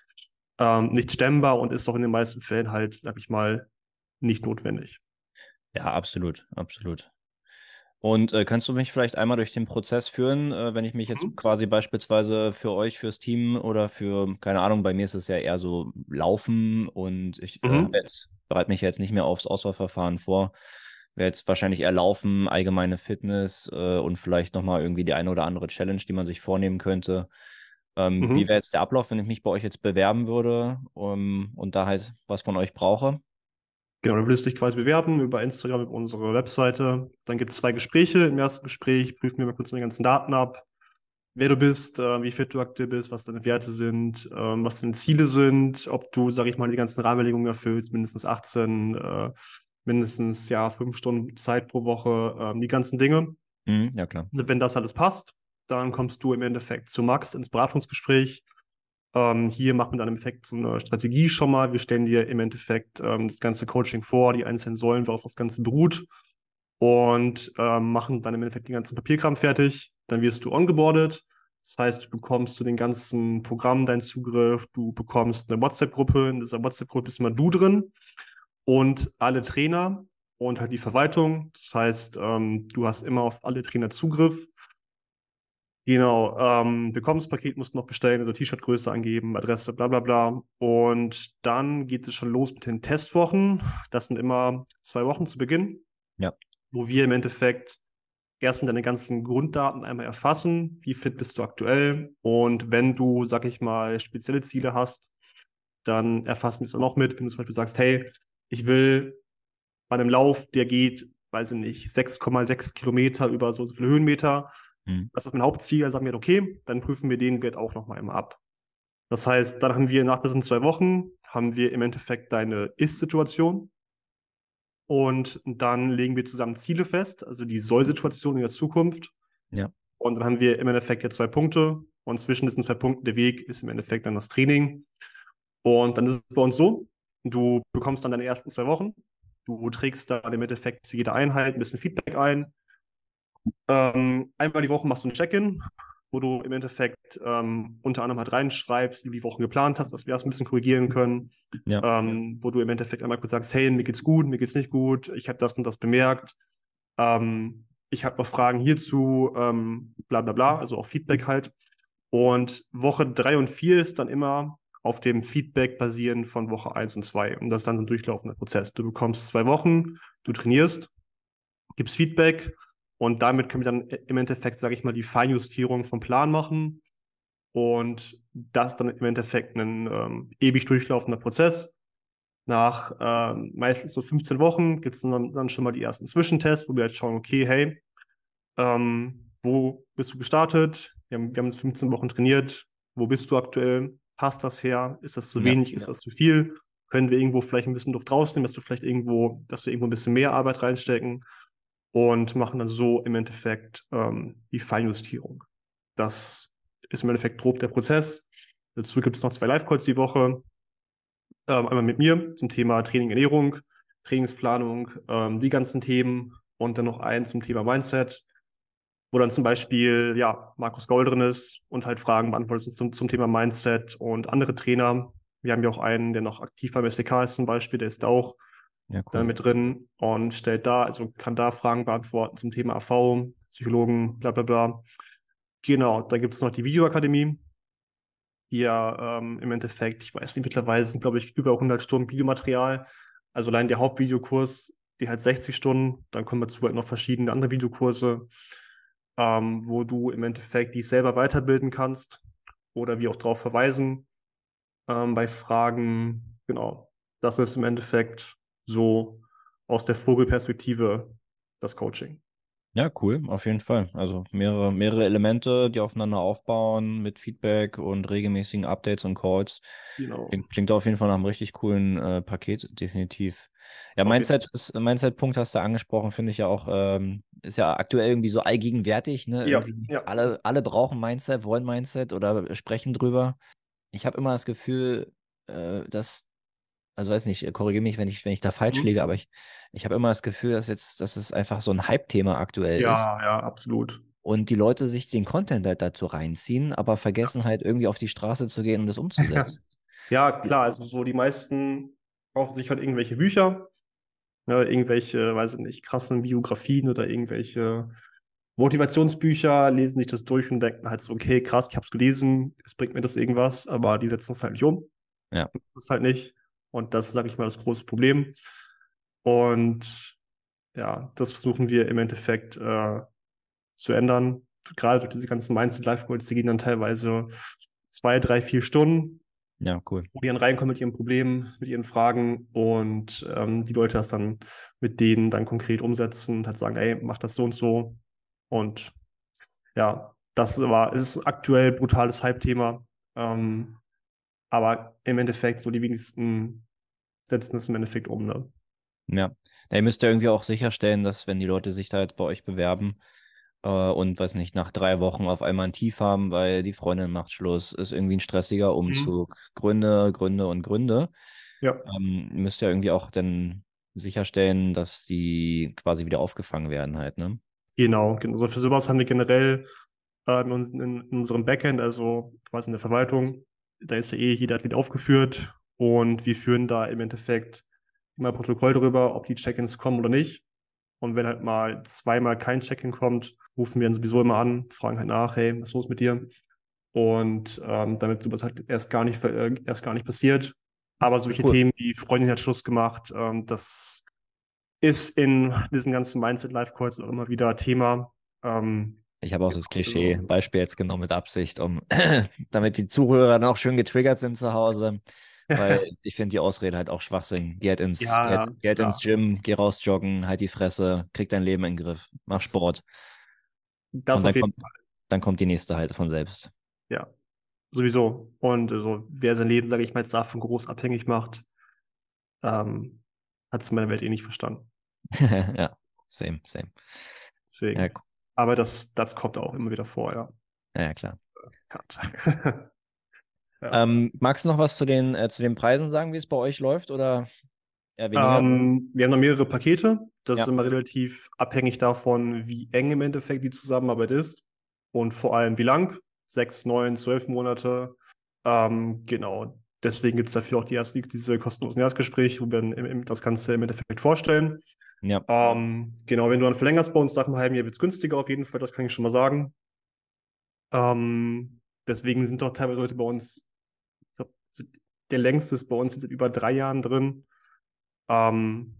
ähm, nicht stemmbar und ist doch in den meisten Fällen halt, sag ich mal, nicht notwendig. Ja, absolut, absolut. Und äh, kannst du mich vielleicht einmal durch den Prozess führen, äh, wenn ich mich jetzt mhm. quasi beispielsweise für euch, fürs Team oder für, keine Ahnung, bei mir ist es ja eher so Laufen und ich äh, mhm. äh, bereite mich jetzt nicht mehr aufs Auswahlverfahren vor wäre jetzt wahrscheinlich eher Laufen, allgemeine Fitness äh, und vielleicht nochmal irgendwie die eine oder andere Challenge, die man sich vornehmen könnte. Ähm, mhm. Wie wäre jetzt der Ablauf, wenn ich mich bei euch jetzt bewerben würde um, und da halt was von euch brauche? Genau, du würdest dich quasi bewerben über Instagram, über unsere Webseite. Dann gibt es zwei Gespräche. Im ersten Gespräch prüfen wir mal kurz die ganzen Daten ab. Wer du bist, äh, wie fit du aktuell bist, was deine Werte sind, äh, was deine Ziele sind, ob du, sag ich mal, die ganzen Rahmenbedingungen erfüllst, mindestens 18, äh, mindestens ja fünf Stunden Zeit pro Woche, ähm, die ganzen Dinge. Mhm, ja, klar. Wenn das alles passt, dann kommst du im Endeffekt zu Max ins Beratungsgespräch. Ähm, hier machen wir dann im Endeffekt so eine Strategie schon mal. Wir stellen dir im Endeffekt ähm, das ganze Coaching vor, die einzelnen Säulen, worauf das Ganze beruht. und äh, machen dann im Endeffekt den ganzen Papierkram fertig. Dann wirst du ongeboardet. Das heißt, du bekommst zu den ganzen Programmen deinen Zugriff, du bekommst eine WhatsApp-Gruppe, in dieser WhatsApp-Gruppe bist immer du drin und alle Trainer und halt die Verwaltung. Das heißt, ähm, du hast immer auf alle Trainer Zugriff. Genau, ähm, Willkommenspaket musst du noch bestellen, also T-Shirt-Größe angeben, Adresse, bla bla bla. Und dann geht es schon los mit den Testwochen. Das sind immer zwei Wochen zu Beginn. Ja. Wo wir im Endeffekt erstmal deine ganzen Grunddaten einmal erfassen. Wie fit bist du aktuell? Und wenn du, sag ich mal, spezielle Ziele hast, dann erfassen wir es auch noch mit. Wenn du zum Beispiel sagst, hey, ich will bei einem Lauf, der geht, weiß ich nicht, 6,6 Kilometer über so viele Höhenmeter, Mhm. Das ist mein Hauptziel. Dann sagen wir, okay, dann prüfen wir den Wert auch nochmal immer ab. Das heißt, dann haben wir nach diesen zwei Wochen, haben wir im Endeffekt deine Ist-Situation. Und dann legen wir zusammen Ziele fest, also die Soll-Situation in der Zukunft. Ja. Und dann haben wir im Endeffekt ja zwei Punkte. Und zwischen diesen zwei Punkten der Weg ist im Endeffekt dann das Training. Und dann ist es bei uns so, du bekommst dann deine ersten zwei Wochen. Du trägst dann im Endeffekt zu jeder Einheit ein bisschen Feedback ein. Ähm, einmal die Woche machst du ein Check-in, wo du im Endeffekt ähm, unter anderem halt reinschreibst, wie du die Woche geplant hast, dass wir das ein bisschen korrigieren können. Ja. Ähm, wo du im Endeffekt einmal kurz sagst, hey, mir geht's gut, mir geht's nicht gut, ich habe das und das bemerkt. Ähm, ich habe noch Fragen hierzu, ähm, bla bla bla, also auch Feedback halt. Und Woche drei und vier ist dann immer auf dem Feedback basierend von Woche eins und zwei Und das ist dann so ein durchlaufender Prozess. Du bekommst zwei Wochen, du trainierst, gibst Feedback, und damit können wir dann im Endeffekt, sage ich mal, die Feinjustierung vom Plan machen. Und das ist dann im Endeffekt ein ähm, ewig durchlaufender Prozess. Nach ähm, meistens so 15 Wochen gibt es dann, dann schon mal die ersten Zwischentests, wo wir jetzt schauen, okay, hey, ähm, wo bist du gestartet? Wir haben, wir haben 15 Wochen trainiert. Wo bist du aktuell? Passt das her? Ist das zu ja, wenig? Ja. Ist das zu viel? Können wir irgendwo vielleicht ein bisschen Luft rausnehmen, dass du vielleicht irgendwo, dass wir irgendwo ein bisschen mehr Arbeit reinstecken? und machen dann so im Endeffekt ähm, die Feinjustierung. Das ist im Endeffekt grob der Prozess. Dazu gibt es noch zwei Live-Calls die Woche. Ähm, einmal mit mir zum Thema Training, Ernährung, Trainingsplanung, ähm, die ganzen Themen und dann noch einen zum Thema Mindset, wo dann zum Beispiel ja, Markus Gold drin ist und halt Fragen beantwortet zum, zum Thema Mindset und andere Trainer. Wir haben ja auch einen, der noch aktiv beim SDK ist zum Beispiel, der ist auch ja, cool. mit drin und stellt da, also kann da Fragen beantworten zum Thema AV, Psychologen, bla bla bla. Genau, dann gibt es noch die Videoakademie, die ja ähm, im Endeffekt, ich weiß nicht, mittlerweile sind, glaube ich, über 100 Stunden Videomaterial. Also allein der Hauptvideokurs, die hat 60 Stunden, dann kommen dazu halt noch verschiedene andere Videokurse, ähm, wo du im Endeffekt dich selber weiterbilden kannst oder wie auch darauf verweisen ähm, bei Fragen. Genau, das ist im Endeffekt so aus der Vogelperspektive das Coaching. Ja, cool, auf jeden Fall. Also mehrere, mehrere Elemente, die aufeinander aufbauen mit Feedback und regelmäßigen Updates und Calls. Genau. Klingt, klingt auf jeden Fall nach einem richtig coolen äh, Paket, definitiv. Ja. Mindset ist, Mindset-Punkt hast du angesprochen, finde ich ja auch, ähm, ist ja aktuell irgendwie so allgegenwärtig, ne? Ja, ja. Alle, alle brauchen Mindset, wollen Mindset oder sprechen drüber. Ich habe immer das Gefühl, äh, dass also weiß nicht, korrigiere mich, wenn ich, wenn ich da falsch mhm. liege, aber ich, ich habe immer das Gefühl, dass jetzt, dass es einfach so ein Hype-Thema aktuell ja, ist. Ja, ja, absolut. Und die Leute sich den Content halt dazu reinziehen, aber vergessen halt irgendwie auf die Straße zu gehen und das umzusetzen. ja, klar, also so die meisten kaufen sich halt irgendwelche Bücher, ne, irgendwelche, weiß ich nicht, krassen Biografien oder irgendwelche Motivationsbücher, lesen sich das durch und denken halt so, okay, krass, ich habe es gelesen, es bringt mir das irgendwas, aber die setzen es halt nicht um. Ja. Das ist halt nicht. Und das ist, sage ich mal, das große Problem. Und ja, das versuchen wir im Endeffekt äh, zu ändern. Gerade durch diese ganzen Mindset-Life-Goals, die gehen dann teilweise zwei, drei, vier Stunden. Ja, cool. Wo die dann reinkommen mit ihren Problemen, mit ihren Fragen und ähm, die Leute das dann mit denen dann konkret umsetzen und halt sagen, ey, mach das so und so. Und ja, das war, es ist aktuell brutales Hype-Thema. Ähm, aber im Endeffekt, so die wenigsten setzen es im Endeffekt um. Ne? Ja. ja, ihr müsst ja irgendwie auch sicherstellen, dass wenn die Leute sich da jetzt bei euch bewerben äh, und, weiß nicht, nach drei Wochen auf einmal ein Tief haben, weil die Freundin macht Schluss, ist irgendwie ein stressiger mhm. Umzug, mhm. Gründe, Gründe und Gründe. Ja. Ähm, müsst ihr irgendwie auch dann sicherstellen, dass sie quasi wieder aufgefangen werden halt, ne? Genau, also für sowas haben wir generell äh, in, in, unserem Backend, also quasi in der Verwaltung, da ist ja eh jeder Athlet aufgeführt und wir führen da im Endeffekt immer Protokoll darüber, ob die Check-ins kommen oder nicht. Und wenn halt mal zweimal kein Check-in kommt, rufen wir ihn sowieso immer an, fragen halt nach, hey, was ist los mit dir? Und ähm, damit sowas halt erst gar nicht, äh, erst gar nicht passiert. Aber solche cool. Themen wie Freundin hat Schluss gemacht, ähm, das ist in diesen ganzen Mindset-Life-Calls auch immer wieder Thema. Ähm, ich habe auch das Klischee-Beispiel jetzt genommen mit Absicht, um damit die Zuhörer dann auch schön getriggert sind zu Hause. Weil ich finde die Ausrede halt auch Schwachsinn. Geh halt ins, ja, geh, halt, geh halt ins Gym, geh raus joggen, halt die Fresse, krieg dein Leben in den Griff, mach Sport. Das Und dann kommt, dann kommt die nächste halt von selbst. Ja, sowieso. Und also, wer sein Leben, sage ich mal, jetzt davon groß abhängig macht, ähm, hat es in meiner Welt eh nicht verstanden. ja, same, same. Deswegen. Ja, Aber das, das kommt auch immer wieder vor, ja. Ja, klar. Ja. Ähm, magst du noch was zu den, äh, zu den Preisen sagen, wie es bei euch läuft? Oder ähm, wir haben noch mehrere Pakete. Das ja. ist immer relativ abhängig davon, wie eng im Endeffekt die Zusammenarbeit ist und vor allem wie lang. Sechs, neun, zwölf Monate. Ähm, genau. Deswegen gibt es dafür auch die erste, diese kostenlosen Erstgespräche, wo wir dann das Ganze im Endeffekt vorstellen. Ja. Ähm, genau, wenn du dann verlängerst bei uns nach einem halben Jahr, wird es günstiger auf jeden Fall, das kann ich schon mal sagen. Ähm, deswegen sind auch teilweise Leute bei uns der längste ist bei uns seit über drei Jahren drin. Ähm,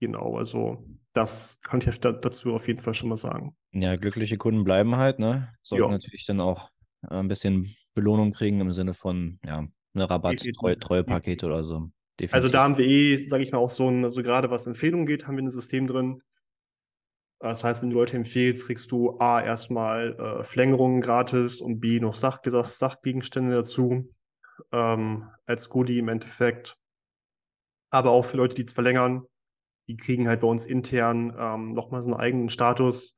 genau, also das kann ich dazu auf jeden Fall schon mal sagen. Ja, glückliche Kunden bleiben halt, ne? Sollten ja. natürlich dann auch äh, ein bisschen Belohnung kriegen im Sinne von, ja, eine Rabatt, Treu, Treuepaket oder so. Definitiv. Also da haben wir eh, sage ich mal, auch so ein, also gerade was Empfehlungen geht, haben wir ein System drin. Das heißt, wenn du Leute empfehlst, kriegst du A, erstmal äh, Verlängerungen gratis und B, noch Sach Sachgegenstände dazu ähm, als Goodie im Endeffekt. Aber auch für Leute, die es verlängern, die kriegen halt bei uns intern ähm, nochmal so einen eigenen Status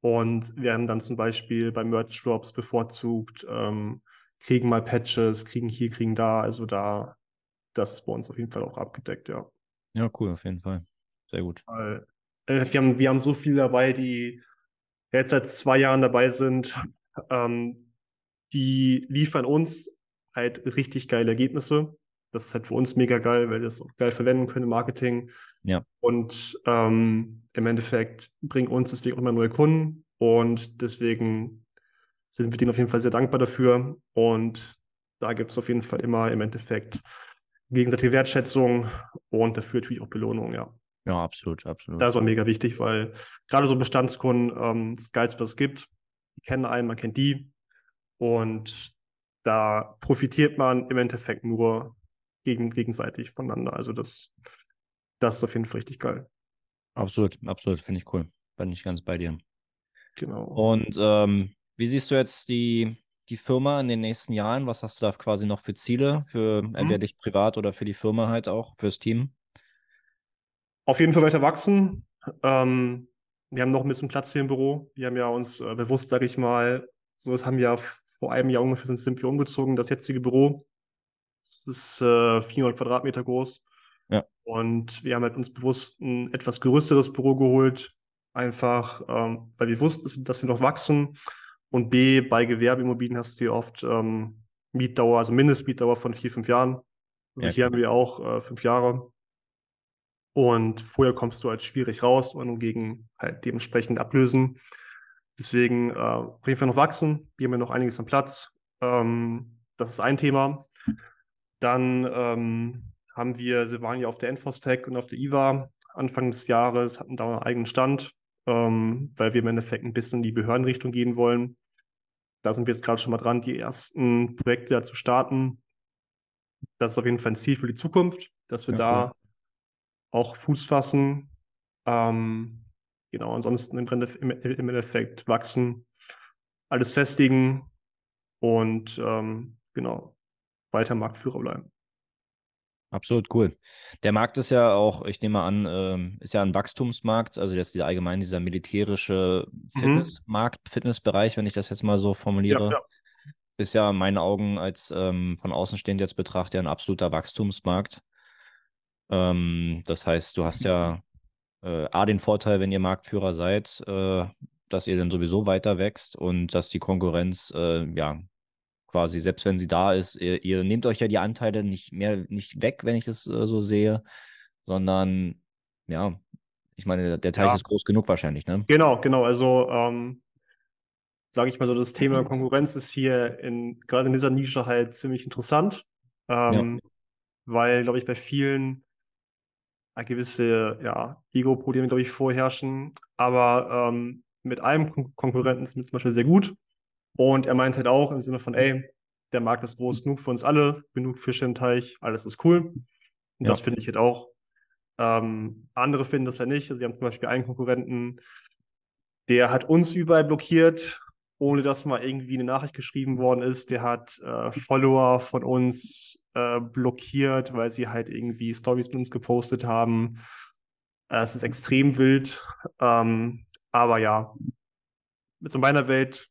und werden dann zum Beispiel bei Merch Drops bevorzugt, ähm, kriegen mal Patches, kriegen hier, kriegen da. Also da, das ist bei uns auf jeden Fall auch abgedeckt, ja. Ja, cool, auf jeden Fall. Sehr gut. Weil, äh, wir, haben, wir haben so viele dabei, die jetzt seit zwei Jahren dabei sind. Ähm, die liefern uns halt richtig geile Ergebnisse. Das ist halt für uns mega geil, weil wir das auch geil verwenden können im Marketing. Ja. Und ähm, im Endeffekt bringen uns deswegen auch immer neue Kunden. Und deswegen sind wir denen auf jeden Fall sehr dankbar dafür. Und da gibt es auf jeden Fall immer im Endeffekt gegenseitige Wertschätzung und dafür natürlich auch Belohnung, ja. Ja, absolut, absolut. Das ist auch mega wichtig, weil gerade so Bestandskunden ähm, das Geilste, was es gibt. Die kennen einen, man kennt die. Und da profitiert man im Endeffekt nur gegen, gegenseitig voneinander. Also das, das ist auf jeden Fall richtig geil. Absolut, absolut, finde ich cool. Bin ich ganz bei dir. Genau. Und ähm, wie siehst du jetzt die, die Firma in den nächsten Jahren? Was hast du da quasi noch für Ziele, für mhm. entweder dich privat oder für die Firma halt auch, fürs Team? Auf jeden Fall weiter wachsen. Ähm, wir haben noch ein bisschen Platz hier im Büro. Wir haben ja uns äh, bewusst, sage ich mal, so das haben wir vor einem Jahr ungefähr sind, sind wir umgezogen. Das jetzige Büro das ist äh, 400 Quadratmeter groß. Ja. Und wir haben halt uns bewusst ein etwas größeres Büro geholt, einfach, ähm, weil wir wussten, dass wir noch wachsen. Und B, bei Gewerbeimmobilien hast du hier oft ähm, Mietdauer, also Mindestmietdauer von vier, fünf Jahren. Also ja, hier haben wir auch äh, fünf Jahre. Und vorher kommst du halt schwierig raus und gegen halt dementsprechend ablösen. Deswegen äh, auf jeden Fall noch wachsen. Wir haben ja noch einiges am Platz. Ähm, das ist ein Thema. Dann ähm, haben wir, wir waren ja auf der Enfostech und auf der IWA Anfang des Jahres, hatten da einen eigenen Stand, ähm, weil wir im Endeffekt ein bisschen in die Behördenrichtung gehen wollen. Da sind wir jetzt gerade schon mal dran, die ersten Projekte da zu starten. Das ist auf jeden Fall ein Ziel für die Zukunft, dass wir ja, da cool. Auch Fuß fassen. Ähm, genau, ansonsten im, im, im Endeffekt wachsen, alles festigen und ähm, genau, weiter Marktführer bleiben. Absolut cool. Der Markt ist ja auch, ich nehme an, ähm, ist ja ein Wachstumsmarkt, also das ist allgemein dieser militärische mhm. Fitnessmarkt, mhm. Fitnessbereich, wenn ich das jetzt mal so formuliere, ja, ja. ist ja in meinen Augen als ähm, von außenstehend jetzt betrachtet ein absoluter Wachstumsmarkt. Ähm, das heißt, du hast ja äh, A, den Vorteil, wenn ihr Marktführer seid, äh, dass ihr dann sowieso weiter wächst und dass die Konkurrenz, äh, ja, quasi, selbst wenn sie da ist, ihr, ihr, nehmt euch ja die Anteile nicht mehr, nicht weg, wenn ich das äh, so sehe, sondern ja, ich meine, der Teich ja. ist groß genug wahrscheinlich, ne? Genau, genau. Also, ähm, sage ich mal so, das Thema Konkurrenz ist hier in, gerade in dieser Nische halt ziemlich interessant, ähm, ja. weil, glaube ich, bei vielen gewisse ja, Ego-Probleme, glaube ich, vorherrschen. Aber ähm, mit einem Kon Konkurrenten ist mir zum Beispiel sehr gut. Und er meint halt auch im Sinne von, ey, der Markt ist groß genug für uns alle, genug Fische im Teich, alles ist cool. Und ja. das finde ich halt auch. Ähm, andere finden das ja nicht. Also, sie haben zum Beispiel einen Konkurrenten, der hat uns überall blockiert ohne dass mal irgendwie eine Nachricht geschrieben worden ist. Der hat äh, Follower von uns äh, blockiert, weil sie halt irgendwie Stories mit uns gepostet haben. Äh, es ist extrem wild. Ähm, aber ja, mit so meiner Welt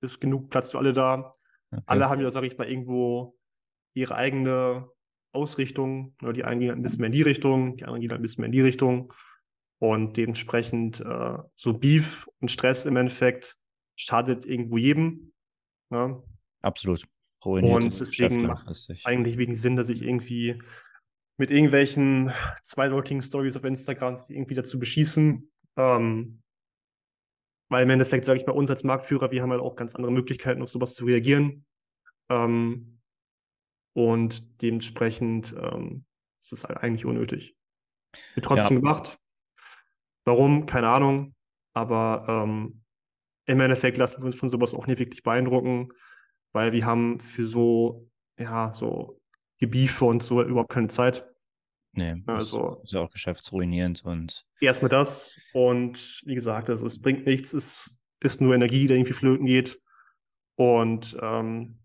ist genug Platz für alle da. Okay. Alle haben ja, sag ich mal, irgendwo ihre eigene Ausrichtung. Die einen gehen halt ein bisschen mehr in die Richtung, die anderen gehen halt ein bisschen mehr in die Richtung. Und dementsprechend äh, so Beef und Stress im Endeffekt schadet irgendwo jedem. Ne? Absolut. Ruiniert und deswegen macht es eigentlich wenig Sinn, dass ich irgendwie mit irgendwelchen zweideutigen Stories auf Instagram irgendwie dazu beschießen. Ähm, weil im Endeffekt, sage ich mal, uns als Marktführer, wir haben halt auch ganz andere Möglichkeiten, auf sowas zu reagieren. Ähm, und dementsprechend ähm, ist es halt eigentlich unnötig. Wird trotzdem ja. gemacht. Warum? Keine Ahnung. Aber ähm, im Endeffekt lassen wir uns von sowas auch nicht wirklich beeindrucken, weil wir haben für so, ja, so Gebiefe und so überhaupt keine Zeit. Nee, also ist ja auch geschäftsruinierend und. Erstmal das und wie gesagt, also es bringt nichts, es ist nur Energie, die irgendwie flöten geht und ähm,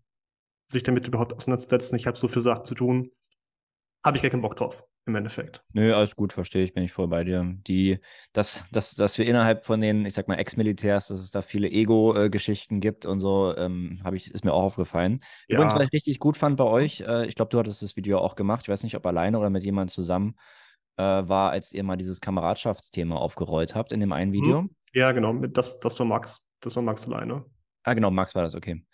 sich damit überhaupt auseinanderzusetzen. Ich habe so viele Sachen zu tun, habe ich gar keinen Bock drauf im Endeffekt. Nö, alles gut, verstehe ich, bin ich voll bei dir. Die, dass, dass, dass wir innerhalb von den, ich sag mal, Ex-Militärs, dass es da viele Ego-Geschichten gibt und so, ähm, ich, ist mir auch aufgefallen. Ja. Übrigens, was ich richtig gut fand bei euch, äh, ich glaube, du hattest das Video auch gemacht, ich weiß nicht, ob alleine oder mit jemandem zusammen, äh, war, als ihr mal dieses Kameradschaftsthema aufgerollt habt in dem einen mhm. Video. Ja, genau, das, das war Max, das war Max alleine. Ah, genau, Max war das, okay.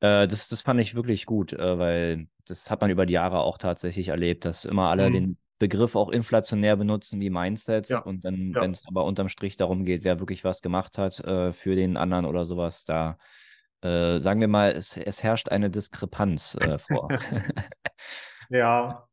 Äh, das, das fand ich wirklich gut, äh, weil das hat man über die Jahre auch tatsächlich erlebt, dass immer alle mhm. den Begriff auch inflationär benutzen wie Mindsets ja. und dann, ja. wenn es aber unterm Strich darum geht, wer wirklich was gemacht hat äh, für den anderen oder sowas, da äh, sagen wir mal, es, es herrscht eine Diskrepanz äh, vor. ja,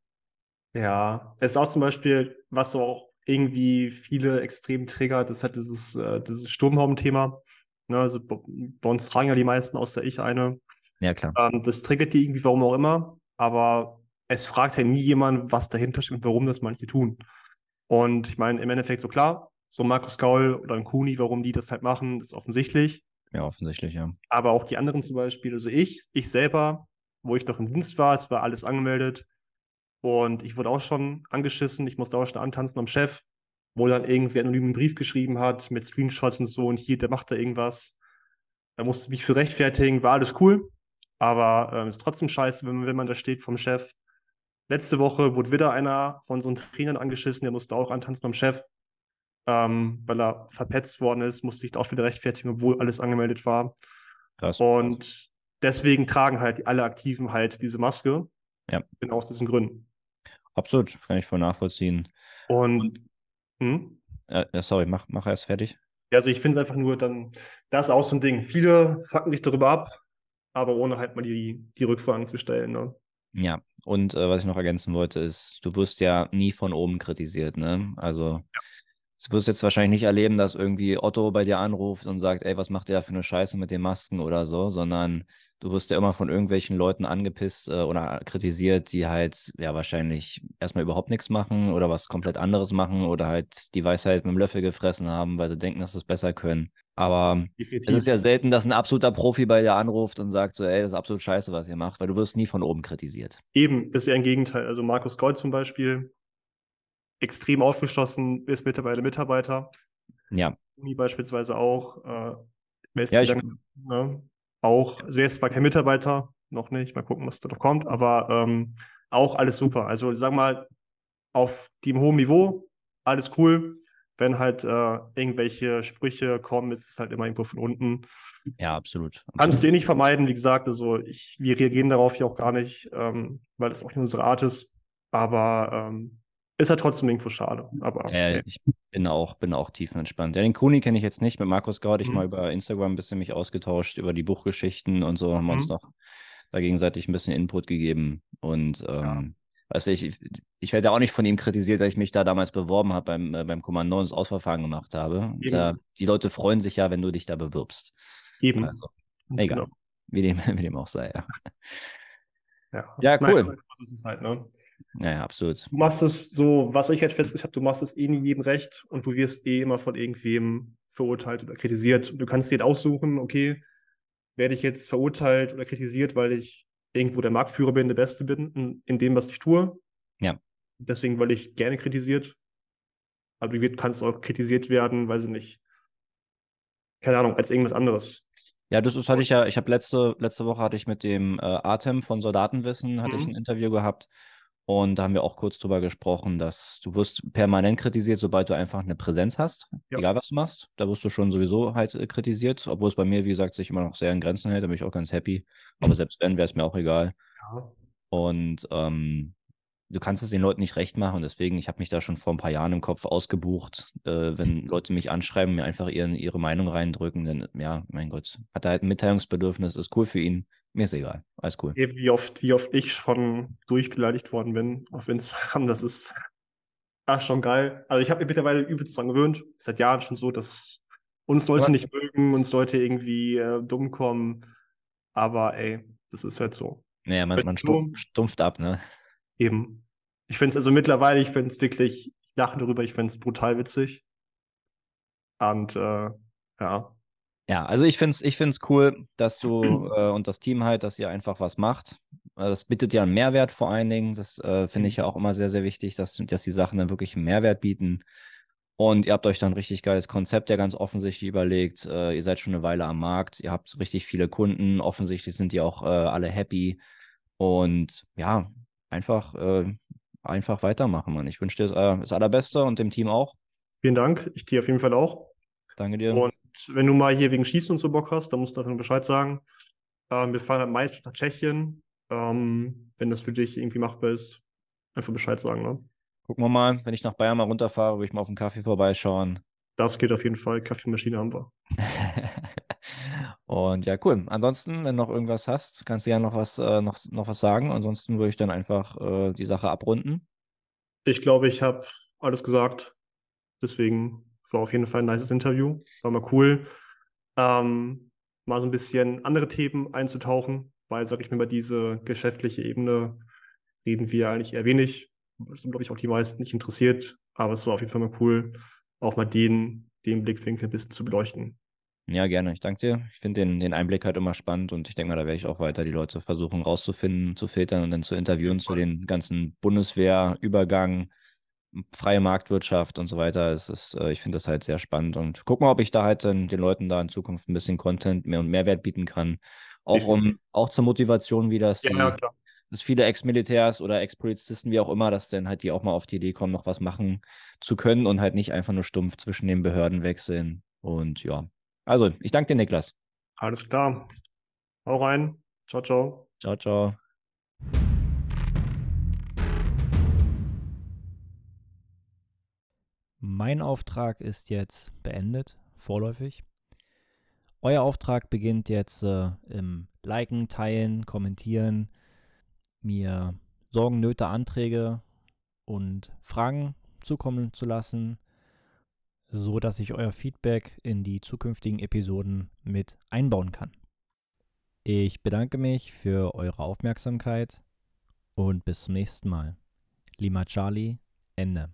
ja. Es ist auch zum Beispiel, was so auch irgendwie viele extrem triggert, ist halt dieses, äh, dieses Sturmhauben-Thema. Ne, also bei uns tragen ja die meisten außer ich eine. Ja, klar. Ähm, das triggert die irgendwie, warum auch immer, aber es fragt halt nie jemand, was dahinter steht und warum das manche tun. Und ich meine, im Endeffekt so klar, so Markus Gaul oder ein Kuni, warum die das halt machen, ist offensichtlich. Ja, offensichtlich, ja. Aber auch die anderen zum Beispiel, also ich, ich selber, wo ich noch im Dienst war, es war alles angemeldet und ich wurde auch schon angeschissen, ich musste auch schon antanzen am Chef, wo dann irgendwie anonym einen Brief geschrieben hat mit Screenshots und so und hier, der macht da irgendwas. Da musste ich mich für rechtfertigen, war alles cool. Aber ähm, ist trotzdem scheiße, wenn, wenn man da steht vom Chef. Letzte Woche wurde wieder einer von unseren Trainern angeschissen, der musste auch antanzen beim Chef, ähm, weil er verpetzt worden ist, musste sich auch wieder rechtfertigen, obwohl alles angemeldet war. Krass. Und deswegen tragen halt alle Aktiven halt diese Maske. Ja. Genau aus diesen Gründen. Absolut, kann ich voll nachvollziehen. Und, hm? äh, sorry, mach, mach erst fertig. Also ich finde es einfach nur dann, das ist auch so ein Ding. Viele fucken sich darüber ab, aber ohne halt mal die, die Rückfragen zu stellen. Ne? Ja, und äh, was ich noch ergänzen wollte, ist, du wirst ja nie von oben kritisiert, ne? Also ja. du wirst jetzt wahrscheinlich nicht erleben, dass irgendwie Otto bei dir anruft und sagt, ey, was macht der für eine Scheiße mit den Masken oder so, sondern du wirst ja immer von irgendwelchen Leuten angepisst äh, oder kritisiert, die halt ja wahrscheinlich erstmal überhaupt nichts machen oder was komplett anderes machen oder halt die Weisheit mit dem Löffel gefressen haben, weil sie denken, dass sie es besser können. Aber Definitiv. es ist ja selten, dass ein absoluter Profi bei dir anruft und sagt so, ey, das ist absolut scheiße, was ihr macht, weil du wirst nie von oben kritisiert. Eben, ist eher ein Gegenteil. Also Markus Gold zum Beispiel, extrem aufgeschlossen, ist mittlerweile Mitarbeiter. Ja. Uni beispielsweise auch. Äh, ja, ich, dann, ne, auch, also er ist zwar kein Mitarbeiter, noch nicht, mal gucken, was da noch kommt, aber ähm, auch alles super. Also sag mal, auf dem hohen Niveau, alles cool. Wenn halt äh, irgendwelche Sprüche kommen, ist es halt immer irgendwo von unten. Ja, absolut. absolut. Kannst du eh nicht vermeiden, wie gesagt. Also ich, wir reagieren darauf ja auch gar nicht, ähm, weil das auch nicht unsere Art ist. Aber ähm, ist halt trotzdem irgendwo schade. Aber ja, ich bin auch, bin auch tiefenentspannt. Ja, den Kuni kenne ich jetzt nicht. Mit Markus Gau hatte ich mhm. mal über Instagram ein bisschen mich ausgetauscht, über die Buchgeschichten und so haben wir uns mhm. noch da gegenseitig ein bisschen Input gegeben. Und ähm. Weißt du, ich, ich werde auch nicht von ihm kritisiert, dass ich mich da damals beworben habe beim, äh, beim Kommando und das Ausverfahren gemacht habe. Da, die Leute freuen sich ja, wenn du dich da bewirbst. Eben. Also, egal. Genau. Wie, dem, wie dem auch sei, ja. Ja, ja cool. Nein, halt, ne? Ja, absolut. Du machst es so, was ich halt festgestellt habe, du machst es eh nie jedem recht und du wirst eh immer von irgendwem verurteilt oder kritisiert. Du kannst dir aussuchen, okay, werde ich jetzt verurteilt oder kritisiert, weil ich irgendwo der Marktführer bin, der Beste bin in, in dem, was ich tue. Ja. Deswegen, weil ich gerne kritisiert. Aber du kannst auch kritisiert werden, weiß ich nicht. Keine Ahnung, als irgendwas anderes. Ja, das ist, hatte ich ja, ich habe letzte, letzte Woche hatte ich mit dem äh, Atem von Soldatenwissen, hatte mhm. ich ein Interview gehabt und da haben wir auch kurz drüber gesprochen, dass du wirst permanent kritisiert, sobald du einfach eine Präsenz hast, ja. egal was du machst. Da wirst du schon sowieso halt äh, kritisiert, obwohl es bei mir, wie gesagt, sich immer noch sehr in Grenzen hält. Da bin ich auch ganz happy. Aber selbst wenn, wäre es mir auch egal. Ja. Und ähm, du kannst es den Leuten nicht recht machen. Und deswegen, ich habe mich da schon vor ein paar Jahren im Kopf ausgebucht, äh, wenn Leute mich anschreiben, mir einfach ihren, ihre Meinung reindrücken, dann, ja, mein Gott, hat er halt ein Mitteilungsbedürfnis, ist cool für ihn. Mir ist egal. Alles cool. Wie oft, wie oft ich schon durchbeleidigt worden bin auf Instagram, das ist ach, schon geil. Also ich habe mir mittlerweile übelst dran gewöhnt. Seit Jahren schon so, dass uns Leute nicht mögen, uns Leute irgendwie äh, dumm kommen. Aber ey, das ist halt so. Naja, man, man stumpf, stumpft ab, ne? Eben. Ich finde es also mittlerweile, ich finde es wirklich, ich lache darüber, ich finde es brutal witzig. Und äh, ja, ja, also ich finde es ich find's cool, dass du äh, und das Team halt, dass ihr einfach was macht. Äh, das bietet ja einen Mehrwert vor allen Dingen. Das äh, finde ich mhm. ja auch immer sehr, sehr wichtig, dass, dass die Sachen dann wirklich einen Mehrwert bieten. Und ihr habt euch dann ein richtig geiles Konzept ja ganz offensichtlich überlegt. Äh, ihr seid schon eine Weile am Markt, ihr habt richtig viele Kunden. Offensichtlich sind die auch äh, alle happy. Und ja, einfach, äh, einfach weitermachen, Mann. Ich wünsche dir das, das Allerbeste und dem Team auch. Vielen Dank. Ich dir auf jeden Fall auch. Danke dir. Und wenn du mal hier wegen Schießen und so Bock hast, dann musst du dann Bescheid sagen. Ähm, wir fahren halt meistens nach Tschechien. Ähm, wenn das für dich irgendwie machbar ist, einfach Bescheid sagen. Ne? Gucken wir mal, wenn ich nach Bayern mal runterfahre, will ich mal auf den Kaffee vorbeischauen. Das geht auf jeden Fall. Kaffeemaschine haben wir. und ja, cool. Ansonsten, wenn du noch irgendwas hast, kannst du ja noch was, äh, noch, noch was sagen. Ansonsten würde ich dann einfach äh, die Sache abrunden. Ich glaube, ich habe alles gesagt. Deswegen war auf jeden Fall ein nices Interview. War mal cool, ähm, mal so ein bisschen andere Themen einzutauchen, weil, sag ich mir, über diese geschäftliche Ebene reden wir eigentlich eher wenig. Das sind, glaube ich, auch die meisten nicht interessiert. Aber es war auf jeden Fall mal cool, auch mal den, den Blickwinkel ein bisschen zu beleuchten. Ja, gerne. Ich danke dir. Ich finde den, den Einblick halt immer spannend und ich denke mal, da werde ich auch weiter die Leute versuchen rauszufinden, zu filtern und dann zu interviewen zu den ganzen Bundeswehrübergang, freie Marktwirtschaft und so weiter. Es ist, äh, ich finde das halt sehr spannend und guck mal, ob ich da halt den, den Leuten da in Zukunft ein bisschen Content mehr und Mehrwert bieten kann. Auch um, auch zur Motivation, wie das, ja, ja, dass viele Ex-Militärs oder Ex-Polizisten, wie auch immer, dass dann halt die auch mal auf die Idee kommen, noch was machen zu können und halt nicht einfach nur stumpf zwischen den Behörden wechseln. Und ja. Also, ich danke dir, Niklas. Alles klar. Hau rein. Ciao, ciao. Ciao, ciao. Mein Auftrag ist jetzt beendet, vorläufig. Euer Auftrag beginnt jetzt äh, im Liken, Teilen, Kommentieren, mir Sorgen, Nöte, Anträge und Fragen zukommen zu lassen, so dass ich euer Feedback in die zukünftigen Episoden mit einbauen kann. Ich bedanke mich für eure Aufmerksamkeit und bis zum nächsten Mal. Lima Charlie, Ende.